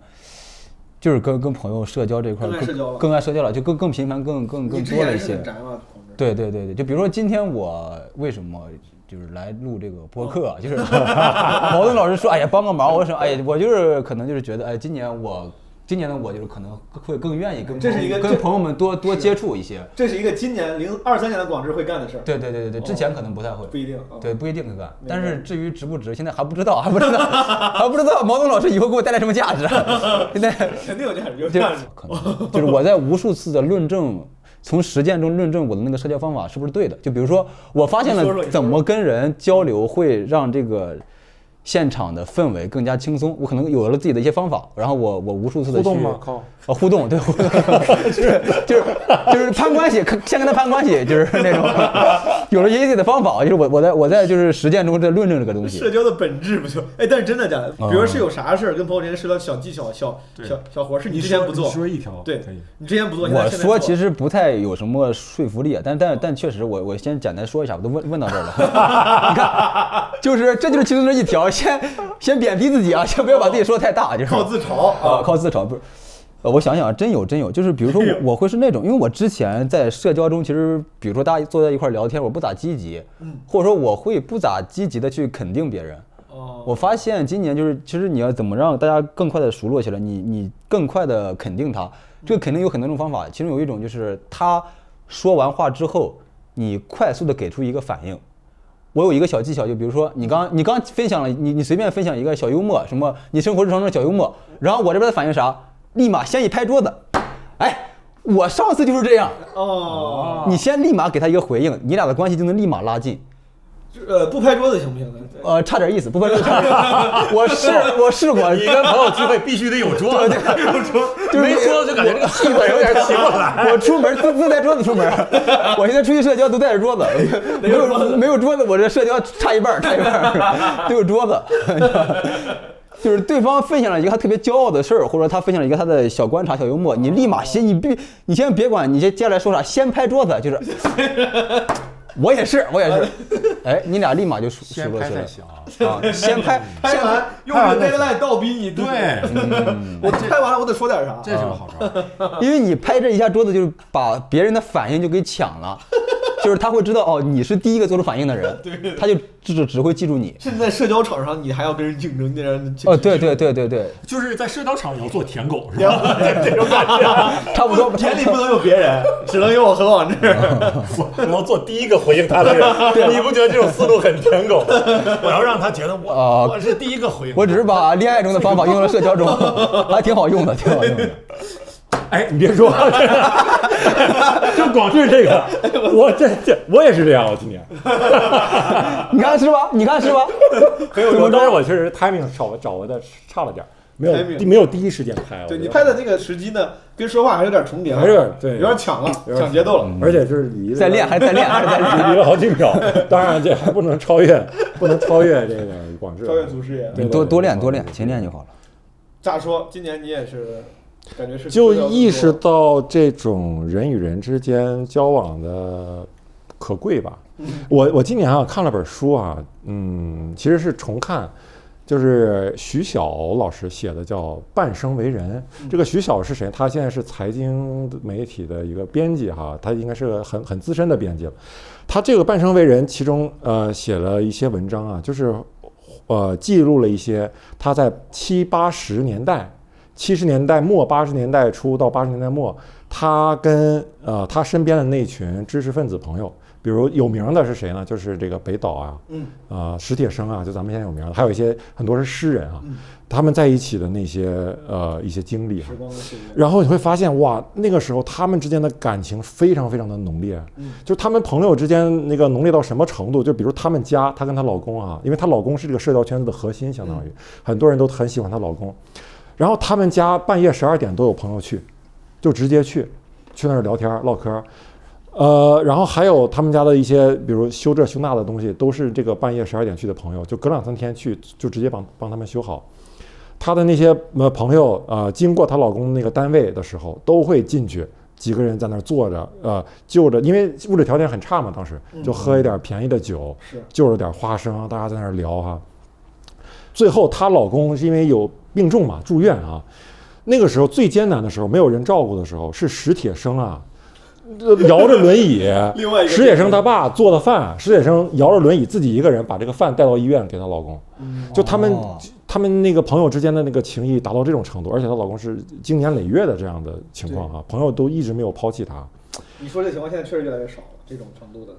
就是跟跟朋友社交这块更爱社交了更更爱社交了，就更更频繁、更更更多了一些。对对对对，就比如说今天我为什么就是来录这个播客，哦就是 毛东老师说，哎呀帮个忙，我说哎呀，我就是可能就是觉得，哎，今年我今年的我就是可能会更愿意跟这是一个跟朋友们多多接触一些。这是一个今年零二三年的广智会干的事儿。对对对对对，之前可能不太会，不一定啊对，不一定会干。但是至于值不值，现在还不知道，还不知道，还不知道毛东老师以后给我带来什么价值。现在肯定有价值，有价值。可能就是我在无数次的论证，从实践中论证我的那个社交方法是不是对的。就比如说，我发现了怎么跟人交流会让这个现场的氛围更加轻松，我可能有了自己的一些方法，然后我我无数次的互动去吗靠啊互动，对互动，就是就是就是攀关系，先跟他攀关系，就是那种有了一定的方法，就是我我在我在就是实践中在论证这个东西。社交的本质不就哎？但是真的假的？比嗯如是有啥事儿跟朋友之间社交小技巧、小小小活儿，是你之前不做，你说一条对可以，你之前不做，你我说其实不太有什么说服力，但但但确实我我先简单说一下，我都问问到这儿了，你看，就是这就是其中的一条，先先贬低自己啊，先不要把自己说的太大，就是靠自嘲啊，靠自嘲不是。呃，我想想啊，真有真有，就是比如说我 我会是那种，因为我之前在社交中，其实比如说大家坐在一块儿聊天，我不咋积极，嗯或者说我会不咋积极的去肯定别人。哦，我发现今年就是，其实你要怎么让大家更快的熟络起来，你你更快的肯定他，这个肯定有很多种方法，其中有一种就是他说完话之后，你快速的给出一个反应。我有一个小技巧，就比如说你刚你刚分享了，你你随便分享一个小幽默，什么你生活日常中的小幽默，然后我这边的反应啥，立马先一拍桌子，哎，我上次就是这样，哦，你先立马给他一个回应，你俩的关系就能立马拉近。呃，不拍桌子行不行呢？呃，差点意思，不拍桌子差点意思。我试我试过，你跟朋友聚会必须得有桌子，有桌 就是没桌子就感觉这个气氛有点奇怪。我出门自自带桌子出门，我现在出去社交都带着桌子，没有没有桌子，我这社交差一半差一半都，有桌子。就是对方分享了一个他特别骄傲的事儿，或者他分享了一个他的小观察、小幽默，你立马先你必你先别管你接接下来说啥，先拍桌子，就是我也是，我也是，哎，你俩立马就输输过去了。啊，先拍，拍完用这个 deadline 倒逼你对，我拍完了我得说点啥？这是个好招。因为你拍这一下桌子，就是把别人的反应就给抢了，就是他会知道哦，你是第一个做出反应的人，他就只只会记住你。甚至在社交场上，你还要跟人竞争，那样哦，对对对对对，就是在社交场也要做舔狗，是吧？这种感觉，差不多。眼里不能有别人，只能有我和王志。我要做第一个回应他的人，你不觉得这种思路很舔狗？我要让他觉得我啊我是第一个回应。我只是把恋爱中的方法用到了社交中，还挺好用的，挺好用的。哎，你别说，就广志这个，我这这我也是这样，我今年。你看是吧？你看是吧？很有用，但是我确实 timing 找掌握的差了点儿，没有没有第一时间拍。对你拍的那个时机呢，跟说话还有点重叠了，还是有点对有点抢了，抢节奏了。而且就是离了在练还是在练还是在练离了好几秒。当然这还不能超越，不能超越这个广智，超越祖师爷对你多多练多练，勤练就好了。咋说？今年你也是，感觉是就意识到这种人与人之间交往的可贵吧。我我今年啊看了本书啊，嗯，其实是重看，就是徐晓老师写的，叫《半生为人》。这个徐晓是谁？他现在是财经媒体的一个编辑哈，他应该是个很很资深的编辑了。他这个《半生为人》其中呃写了一些文章啊，就是呃记录了一些他在七八十年代。七十年代末、八十年代初到八十年代末，他跟呃他身边的那群知识分子朋友，比如有名的是谁呢？就是这个北岛啊，嗯，啊、史铁生啊，就咱们现在有名的，还有一些很多是诗人啊，嗯他们在一起的那些呃一些经历啊时，光的岁月。然后你会发现，哇，那个时候他们之间的感情非常非常的浓烈，嗯就他们朋友之间那个浓烈到什么程度？就比如他们家，她跟她老公啊，因为她老公是这个社交圈子的核心，相当于、很多人都很喜欢她老公。然后他们家半夜十二点都有朋友去，就直接去，去那儿聊天唠嗑。呃，然后还有他们家的一些，比如修这修那的东西，都是这个半夜十二点去的朋友，就隔两三天去，就直接帮帮他们修好。她的那些呃朋友啊、呃经过她老公那个单位的时候，都会进去，几个人在那儿坐着，呃，就着，因为物质条件很差嘛，当时就喝一点便宜的酒，是就着点花生，大家在那儿聊哈。最后她老公是因为有病重嘛，住院啊。那个时候最艰难的时候，没有人照顾的时候，是史铁生啊，呃摇着轮椅 另外一，个史铁生他爸做的饭，史铁生摇着轮椅自己一个人把这个饭带到医院给她老公。就他们哦他们那个朋友之间的那个情谊达到这种程度，而且她老公是经年累月的这样的情况啊，朋友都一直没有抛弃她。你说这情况现在确实越来越少了，这种程度的。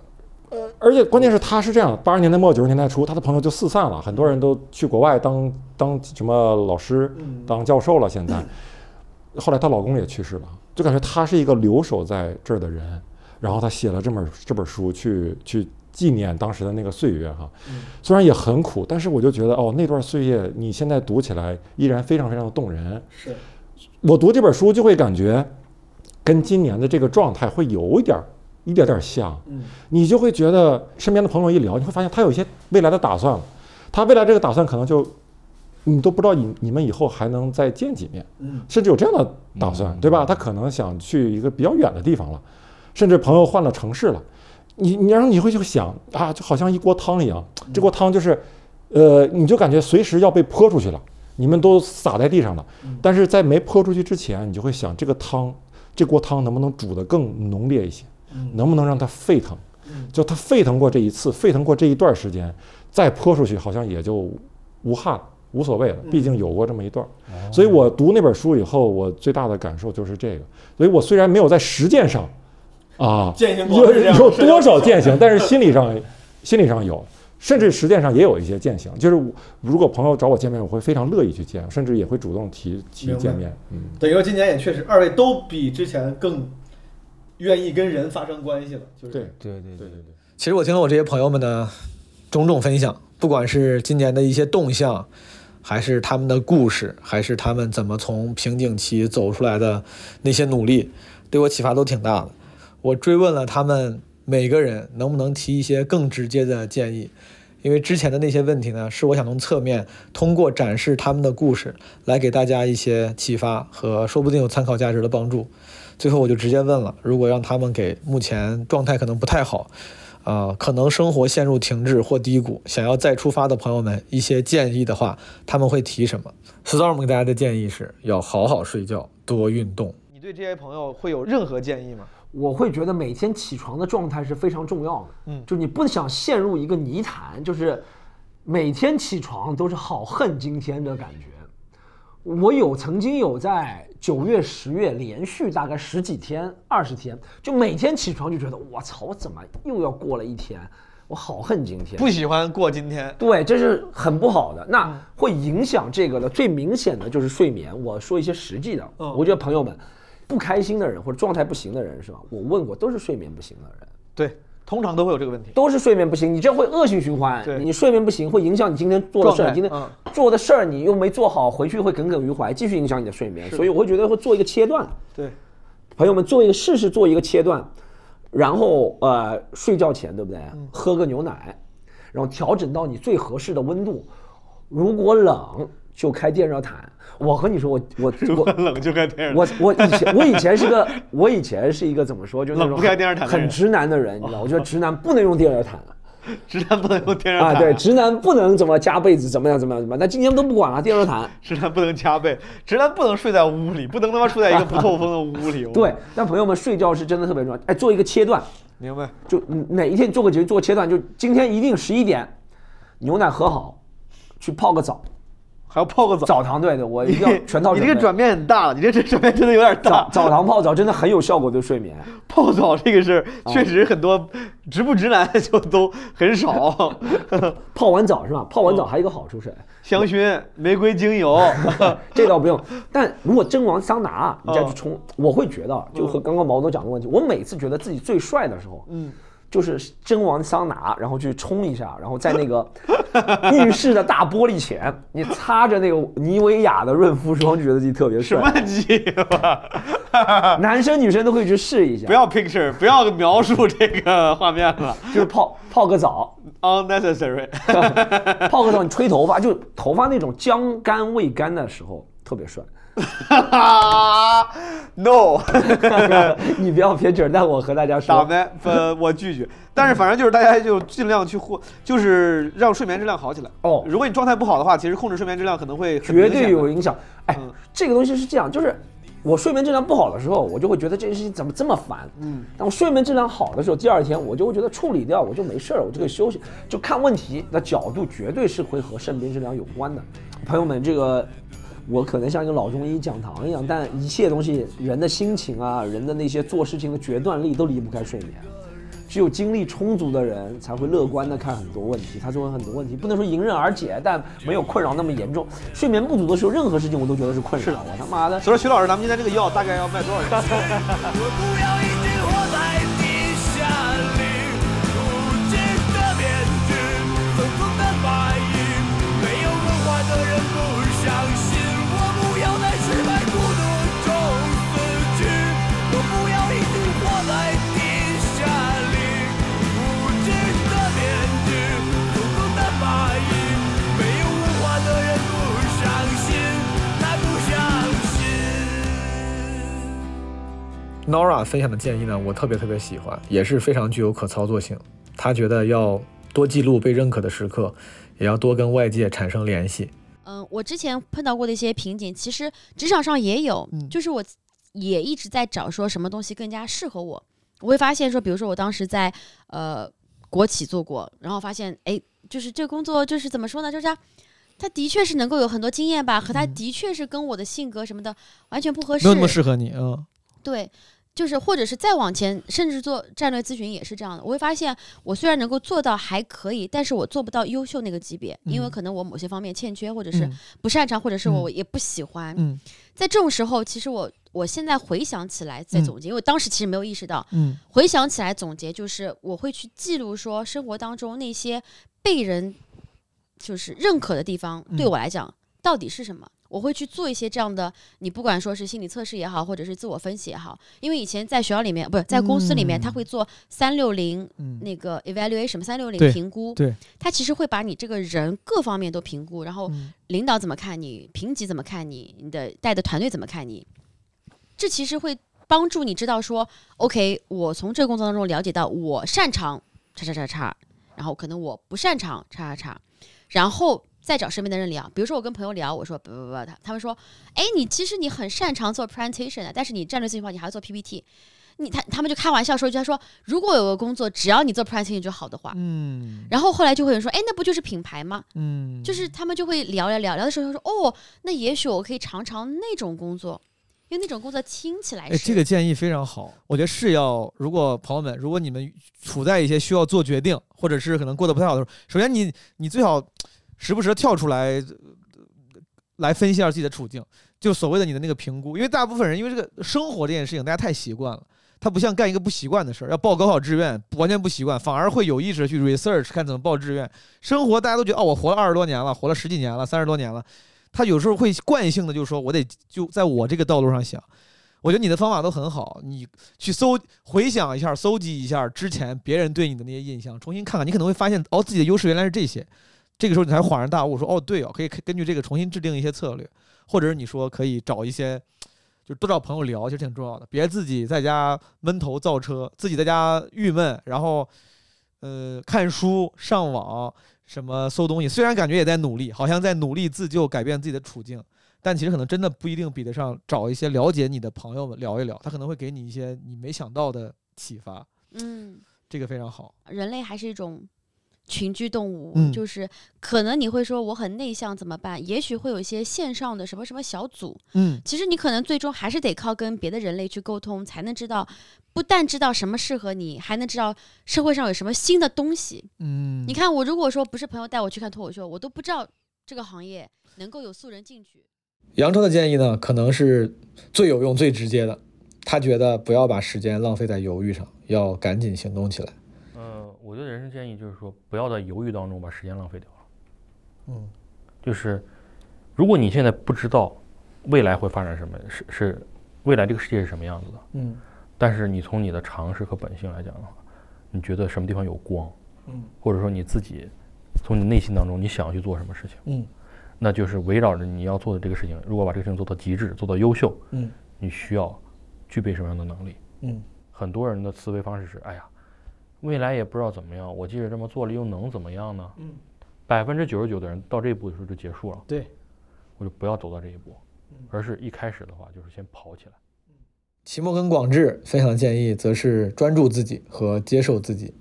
而且关键是他是这样，八十年代末九十年代初，他的朋友就四散了，很多人都去国外当当什么老师嗯、当教授了。现在，后来她老公也去世了，就感觉她是一个留守在这儿的人。然后她写了这本这本书去去纪念当时的那个岁月哈，虽然也很苦，但是我就觉得哦，那段岁月你现在读起来依然非常非常的动人。是，我读这本书就会感觉跟今年的这个状态会有一点儿一点点儿像。嗯，你就会觉得身边的朋友一聊，你会发现他有一些未来的打算了。他未来这个打算可能就你都不知道你你们以后还能再见几面，嗯甚至有这样的打算，对吧？他可能想去一个比较远的地方了，甚至朋友换了城市了。你你然后你会就想啊，就好像一锅汤一样，这锅汤就是，呃，你就感觉随时要被泼出去了，你们都洒在地上了。但是在没泼出去之前，你就会想这个汤，这锅汤能不能煮得更浓烈一些？能不能让它沸腾？就它沸腾过这一次，沸腾过这一段时间，再泼出去好像也就无憾了，无所谓了。毕竟有过这么一段儿，所以我读那本书以后，我最大的感受就是这个。所以我虽然没有在实践上啊践行过有有多少践行，但是心理上心理上有。甚至实践上也有一些践行，就是我如果朋友找我见面，我会非常乐意去见，甚至也会主动提提见面。嗯，等于说今年也确实，二位都比之前更愿意跟人发生关系了，就是对对对对对对。其实我听了我这些朋友们的种种分享，不管是今年的一些动向，还是他们的故事，还是他们怎么从瓶颈期走出来的那些努力，对我启发都挺大的。我追问了他们每个人能不能提一些更直接的建议，因为之前的那些问题呢，是我想从侧面通过展示他们的故事，来给大家一些启发和说不定有参考价值的帮助。最后我就直接问了，如果让他们给目前状态可能不太好，呃，可能生活陷入停滞或低谷，想要再出发的朋友们一些建议的话，他们会提什么？Storm 给大家的建议是要好好睡觉，多运动。你对这些朋友会有任何建议吗？我会觉得每天起床的状态是非常重要的。嗯就你不想陷入一个泥潭，就是每天起床都是好恨今天的感觉。我有曾经有在九月、十月连续大概十几天、二十天，就每天起床就觉得我操，我怎么又要过了一天？我好恨今天。不喜欢过今天。对，这是很不好的。那会影响这个的最明显的就是睡眠。我说一些实际的，嗯我觉得朋友们不开心的人或者状态不行的人是吧？我问过，都是睡眠不行的人。对，通常都会有这个问题。都是睡眠不行，你这会恶性循环。你睡眠不行会影响你今天做的事儿，今天嗯做的事儿你又没做好，回去会耿耿于怀，继续影响你的睡眠。所以我会觉得会做一个切断。对，朋友们做一个试试做一个切断，然后呃睡觉前对不对？喝个牛奶，然后调整到你最合适的温度。如果冷就开电热毯。我和你说，我我我 冷就开电热毯我我以前我以前是个 我以前是一个怎么说，就那种冷不开电热毯很直男的人，你知道？我觉得直男不能用电热毯。直男不能用电热毯啊，毯。对，直男不能怎么加被子，怎么样怎么样怎么样。那今天都不管了，电热毯。直男不能加被，直男不能睡在屋里，不能他妈睡在一个不透风的屋里。对，但朋友们睡觉是真的特别重要。哎，做一个切断，明白？就嗯哪一天做个节做个切断，就今天一定十一点，牛奶喝好，去泡个澡，还要泡个澡。澡堂对的，我一定要全套。你这个转变很大了，你这这转变真的有点大澡。澡堂泡澡真的很有效果对睡眠。泡澡这个事儿，啊确实很多直不直男 就都很少。泡完澡是吧？泡完澡还有一个好处是，香薰、玫瑰精油，这倒不用。但如果蒸完桑拿，你再去嗯冲，我会觉得，就和刚刚毛总讲的问题，我每次觉得自己最帅的时候，嗯，就是蒸完桑拿，然后去冲一下，然后在那个 浴室的大玻璃前，你擦着那个妮维雅的润肤霜，就觉得自己特别帅。什么鸡巴？男生女生都可以去试一下。不要 picture，不要描述这个画面了，就是泡泡个澡，unnecessary。泡个澡，你吹头发，就头发那种将干未干的时候特别帅。No，你不要偏执，但我和大家说，打没？呃，我拒绝。但是反正就是大家就尽量去获，就是让睡眠质量好起来。哦，如果你状态不好的话，其实控制睡眠质量可能会绝对有影响。哎，这个东西是这样，就是我睡眠质量不好的时候，我就会觉得这件事情怎么这么烦。嗯，但我睡眠质量好的时候，第二天我就会觉得处理掉，我就没事儿了，我就可以休息。就看问题的角度，绝对是会和睡眠质量有关的。朋友们，这个我可能像一个老中医讲堂一样，但一切东西，人的心情啊，人的那些做事情的决断力都离不开睡眠。只有精力充足的人才会乐观的看很多问题，他就会很多问题不能说迎刃而解，但没有困扰那么严重。睡眠不足的时候，任何事情我都觉得是困扰。我他妈的！所以说，徐老师，咱们今天这个药大概要卖多少钱？我不要一直活在地下里，无知的面具，疯狂的反应，没有文化的人不相信。Nora 分享的建议呢，我特别特别喜欢，也是非常具有可操作性。他觉得要多记录被认可的时刻，也要多跟外界产生联系。嗯，我之前碰到过的一些瓶颈，其实职场上也有，就是我也一直在找说什么东西更加适合我。我会发现说，比如说我当时在呃国企做过，然后发现哎，就是这个工作就是怎么说呢，就是它它的确是能够有很多经验吧，和他的确是跟我的性格什么的完全不合适，没有那么适合你，嗯，对，就是或者是再往前，甚至做战略咨询也是这样的。我会发现，我虽然能够做到还可以，但是我做不到优秀那个级别，因为嗯。可能我某些方面欠缺，或者是嗯。不擅长，或者是嗯。我也不喜欢。嗯。在这种时候，其实我我现在回想起来再嗯。总结，因为当时其实没有意识到，嗯。回想起来总结就是我会去记录说生活当中那些被人就是认可的地方，对嗯。我来讲到底是什么。我会去做一些这样的，你不管说是心理测试也好，或者是自我分析也好，因为以前在学校里面，不是在公司里面，他会做三六零嗯。那个 evaluation 三六零评估，对，他其实会把你这个人各方面都评估，然后嗯。领导怎么看你，评级怎么看你，你的带的团队怎么看你，这其实会帮助你知道说，OK，我从这个工作当中了解到我擅长叉叉叉叉，然后可能我不擅长叉叉叉，然后再找身边的人聊。比如说我跟朋友聊，我说不不不，他他们说，哎，你其实你很擅长做 presentation 的，但是你战略性化你还要做 PPT。你他他们就开玩笑说一句，他说如果有个工作只要你做 presentation 就好的话，嗯然后后来就会有人说，哎，那不就是品牌吗？嗯，就是他们就会聊聊聊聊的时候说，哦，那也许我可以尝尝那种工作，因为那种工作听起来哎，是这个建议非常好。我觉得是要，如果朋友们，如果你们处在一些需要做决定，或者是可能过得不太好的时候，首先你你最好时不时的跳出来，来分析一下自己的处境，就所谓的你的那个评估。因为大部分人因为这个生活这件事情，大家太习惯了。他不像干一个不习惯的事儿，要报高考志愿，完全不习惯，反而会有意识的去 research 看怎么报志愿。生活大家都觉得哦，我活了二十多年了，活了十几年了，三十多年了，他有时候会惯性的就说，我得就在我这个道路上想。我觉得你的方法都很好，你去搜回想一下，搜集一下之前别人对你的那些印象，重新看看，你可能会发现哦，自己的优势原来是这些。这个时候你才恍然大悟，说哦，对哦，可以根据这个重新制定一些策略，或者是你说可以找一些，就多找朋友聊，其实挺重要的，别自己在家闷头造车，自己在家郁闷，然后呃看书、上网什么搜东西，虽然感觉也在努力，好像在努力自救、改变自己的处境。但其实可能真的不一定比得上找一些了解你的朋友们聊一聊，他可能会给你一些你没想到的启发，嗯，这个非常好。人类还是一种群居动物，嗯就是可能你会说我很内向怎么办？也许会有一些线上的什么什么小组，嗯其实你可能最终还是得靠跟别的人类去沟通，才能知道，不但知道什么适合你，还能知道社会上有什么新的东西。嗯你看我如果说不是朋友带我去看脱口秀，我都不知道这个行业能够有素人进去。杨超的建议呢，可能是最有用、最直接的。他觉得不要把时间浪费在犹豫上，要赶紧行动起来。呃，我的人生建议就是说，不要在犹豫当中把时间浪费掉了。嗯，就是如果你现在不知道未来会发展什么，是是未来这个世界是什么样子的，嗯，但是你从你的常识和本性来讲的话，你觉得什么地方有光，嗯，或者说你自己从你内心当中你想要去做什么事情，嗯，那就是围绕着你要做的这个事情，如果把这个事情做到极致，做到优秀，嗯，你需要具备什么样的能力？嗯，很多人的思维方式是，哎呀，未来也不知道怎么样，我即使这么做了，又能怎么样呢？嗯，百分之九十九的人到这一步的时候就结束了。对，我就不要走到这一步，而是一开始的话就是先跑起来。齐墨跟广志分享的建议则是专注自己和接受自己。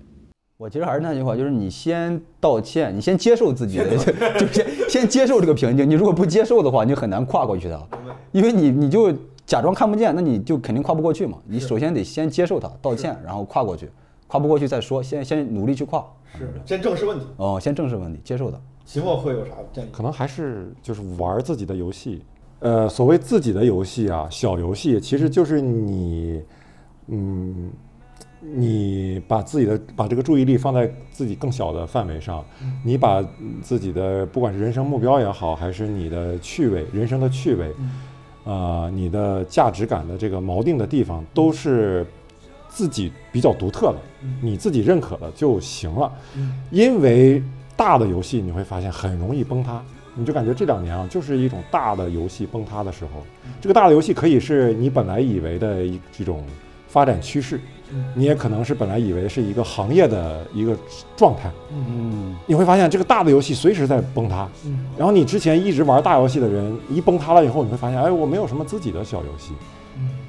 我其实还是那句话，就是你先道歉，你先接受自己的，就就先先接受这个瓶颈。你如果不接受的话，你就很难跨过去的，因为你你就假装看不见，那你就肯定跨不过去嘛。你首先得先接受它，道歉，然后跨过去，跨不过去再说，先先努力去跨。是先正视问题。哦，先正视问题，接受的。期末会有啥建议？可能还是就是玩自己的游戏。呃，所谓自己的游戏啊，小游戏其实就是你，嗯，你把自己的把这个注意力放在自己更小的范围上，你把嗯自己的不管是人生目标也好，还是你的趣味、人生的趣味，啊、你的价值感的这个锚定的地方，都是自己比较独特的，你自己认可的就行了。因为大的游戏你会发现很容易崩塌，你就感觉这两年啊，就是一种大的游戏崩塌的时候。这个大的游戏可以是你本来以为的一这种发展趋势，你也可能是本来以为是一个行业的一个状态。嗯，你会发现这个大的游戏随时在崩塌。然后你之前一直玩大游戏的人，一崩塌了以后，你会发现，哎，我没有什么自己的小游戏，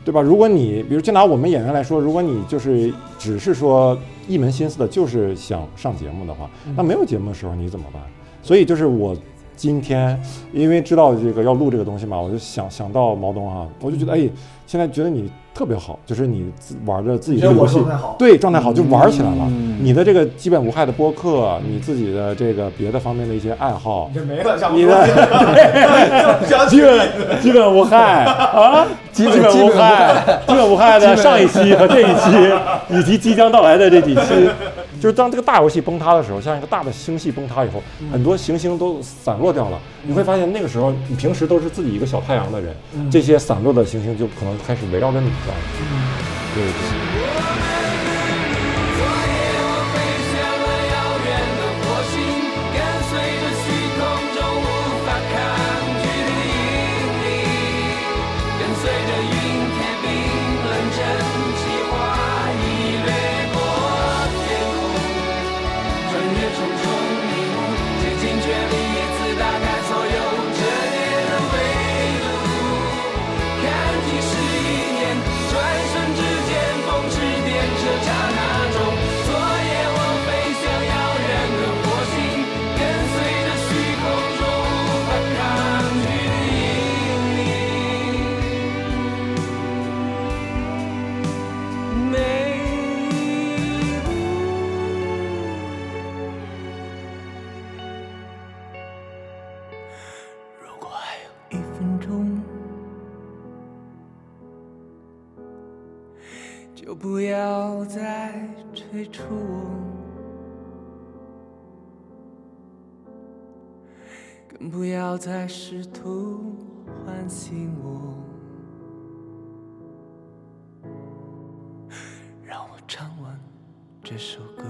对吧？如果你比如就拿我们演员来说，如果你就是只是说一门心思的就是想上节目的话，那没有节目的时候你怎么办？所以就是我今天因为知道这个要录这个东西嘛，我就想想到毛东哈，我就觉得哎，现在觉得你特别好，就是你自玩着自己的游戏状态好，对状态好就玩起来了。嗯。你的这个基本无害的播客，你自己的这个别的方面的一些爱好，这没了，你的 基本基本无害啊，基本无本基本无害，基本无害的上一期和这一期，以及即将到来的这几期，就是当这个大游戏崩塌的时候，像一个大的星系崩塌以后，嗯很多行星都散落掉了。你会发现那个时候，你平时都是自己一个小太阳的人，嗯这些散落的行星就可能开始围绕着你转。对再催促我，更不要再试图唤醒我，让我唱完这首歌。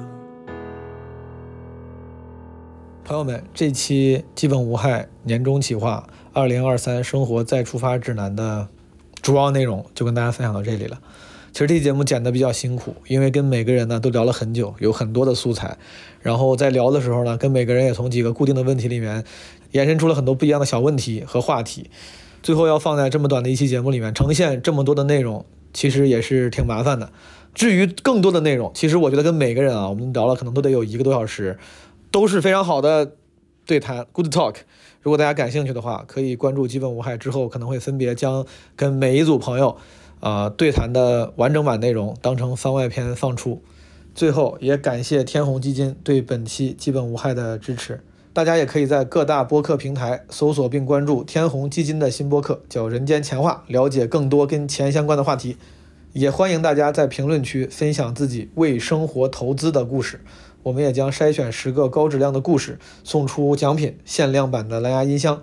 朋友们，这期基本无害年终企划二零二三生活再出发指南的主要内容就跟大家分享到这里了。其实这期节目剪得比较辛苦，因为跟每个人呢都聊了很久，有很多的素材。然后在聊的时候呢，跟每个人也从几个固定的问题里面延伸出了很多不一样的小问题和话题。最后要放在这么短的一期节目里面呈现这么多的内容，其实也是挺麻烦的。至于更多的内容，其实我觉得跟每个人啊，我们聊了可能都得有一个多小时，都是非常好的对谈，good talk。如果大家感兴趣的话，可以关注基本无害，之后可能会分别将跟每一组朋友，呃，对谈的完整版内容当成番外篇放出。最后也感谢天弘基金对本期基本无害的支持。大家也可以在各大播客平台搜索并关注天弘基金的新播客，叫《人间钱话》，了解更多跟钱相关的话题。也欢迎大家在评论区分享自己为生活投资的故事，我们也将筛选十个高质量的故事，送出奖品限量版的蓝牙音箱。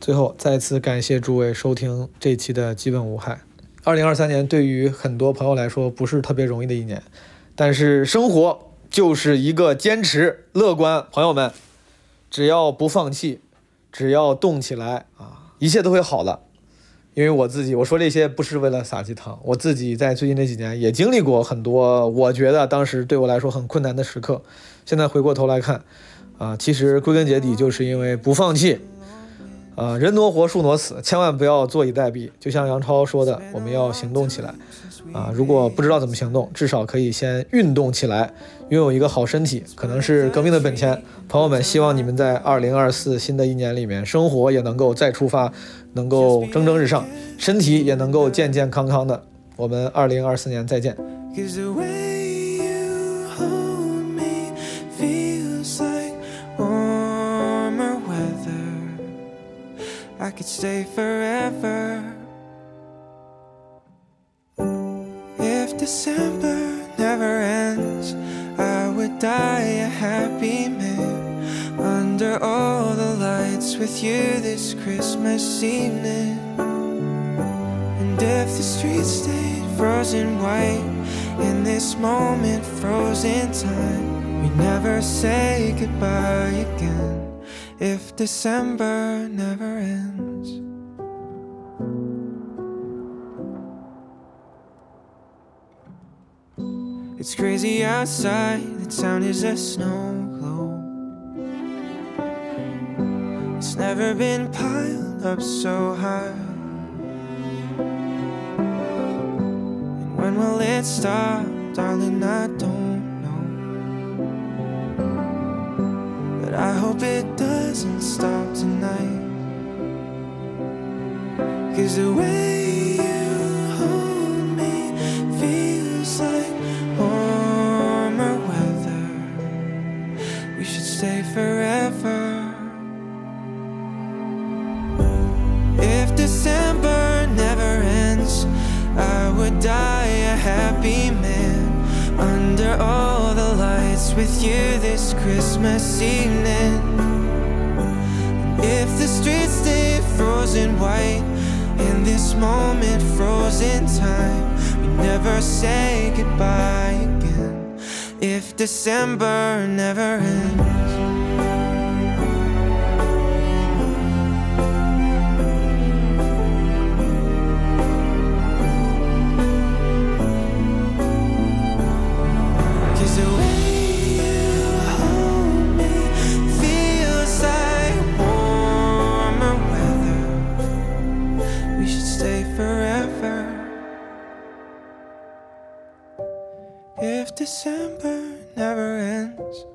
最后，再次感谢诸位收听这期的基本无害。二零二三年对于很多朋友来说不是特别容易的一年，但是生活就是一个坚持、乐观。朋友们，只要不放弃，只要动起来啊，一切都会好的。因为我自己，我说这些不是为了撒鸡汤，我自己在最近这几年也经历过很多，我觉得当时对我来说很困难的时刻。现在回过头来看，啊，其实归根结底就是因为不放弃。啊，人挪活，树挪死，千万不要坐以待毙。就像杨超说的，我们要行动起来。啊，如果不知道怎么行动，至少可以先运动起来。拥有一个好身体，可能是革命的本钱。朋友们，希望你们在二零二四新的一年里面，生活也能够再出发，能够蒸蒸日上，身体也能够健健康康的。我们二零二四年再见。I could stay forever. If December never ends, I would die a happy man under all the lights with you this Christmas evening. And if the streets stayed frozen white in this moment, frozen time, we never say goodbye again. If December never ends. It's crazy outside, the town is a snow globe. It's never been piled up so high. And when will it stop, darling? I don't I hope it doesn't stop tonight. Cause the way you hold me feels like warmer weather. We should stay forever. If December never ends, I would die a happy man under all lights with you this Christmas evening. If the streets stay frozen white in this moment, frozen time, we never say goodbye again. If December never ends. December never ends,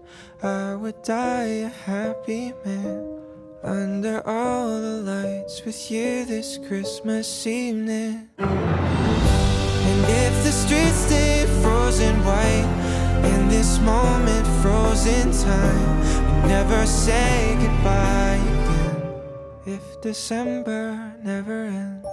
I would die a happy man. Under all the lights with you this Christmas evening. And if the streets stay frozen white in this moment, frozen time, we never say goodbye again. If December never ends.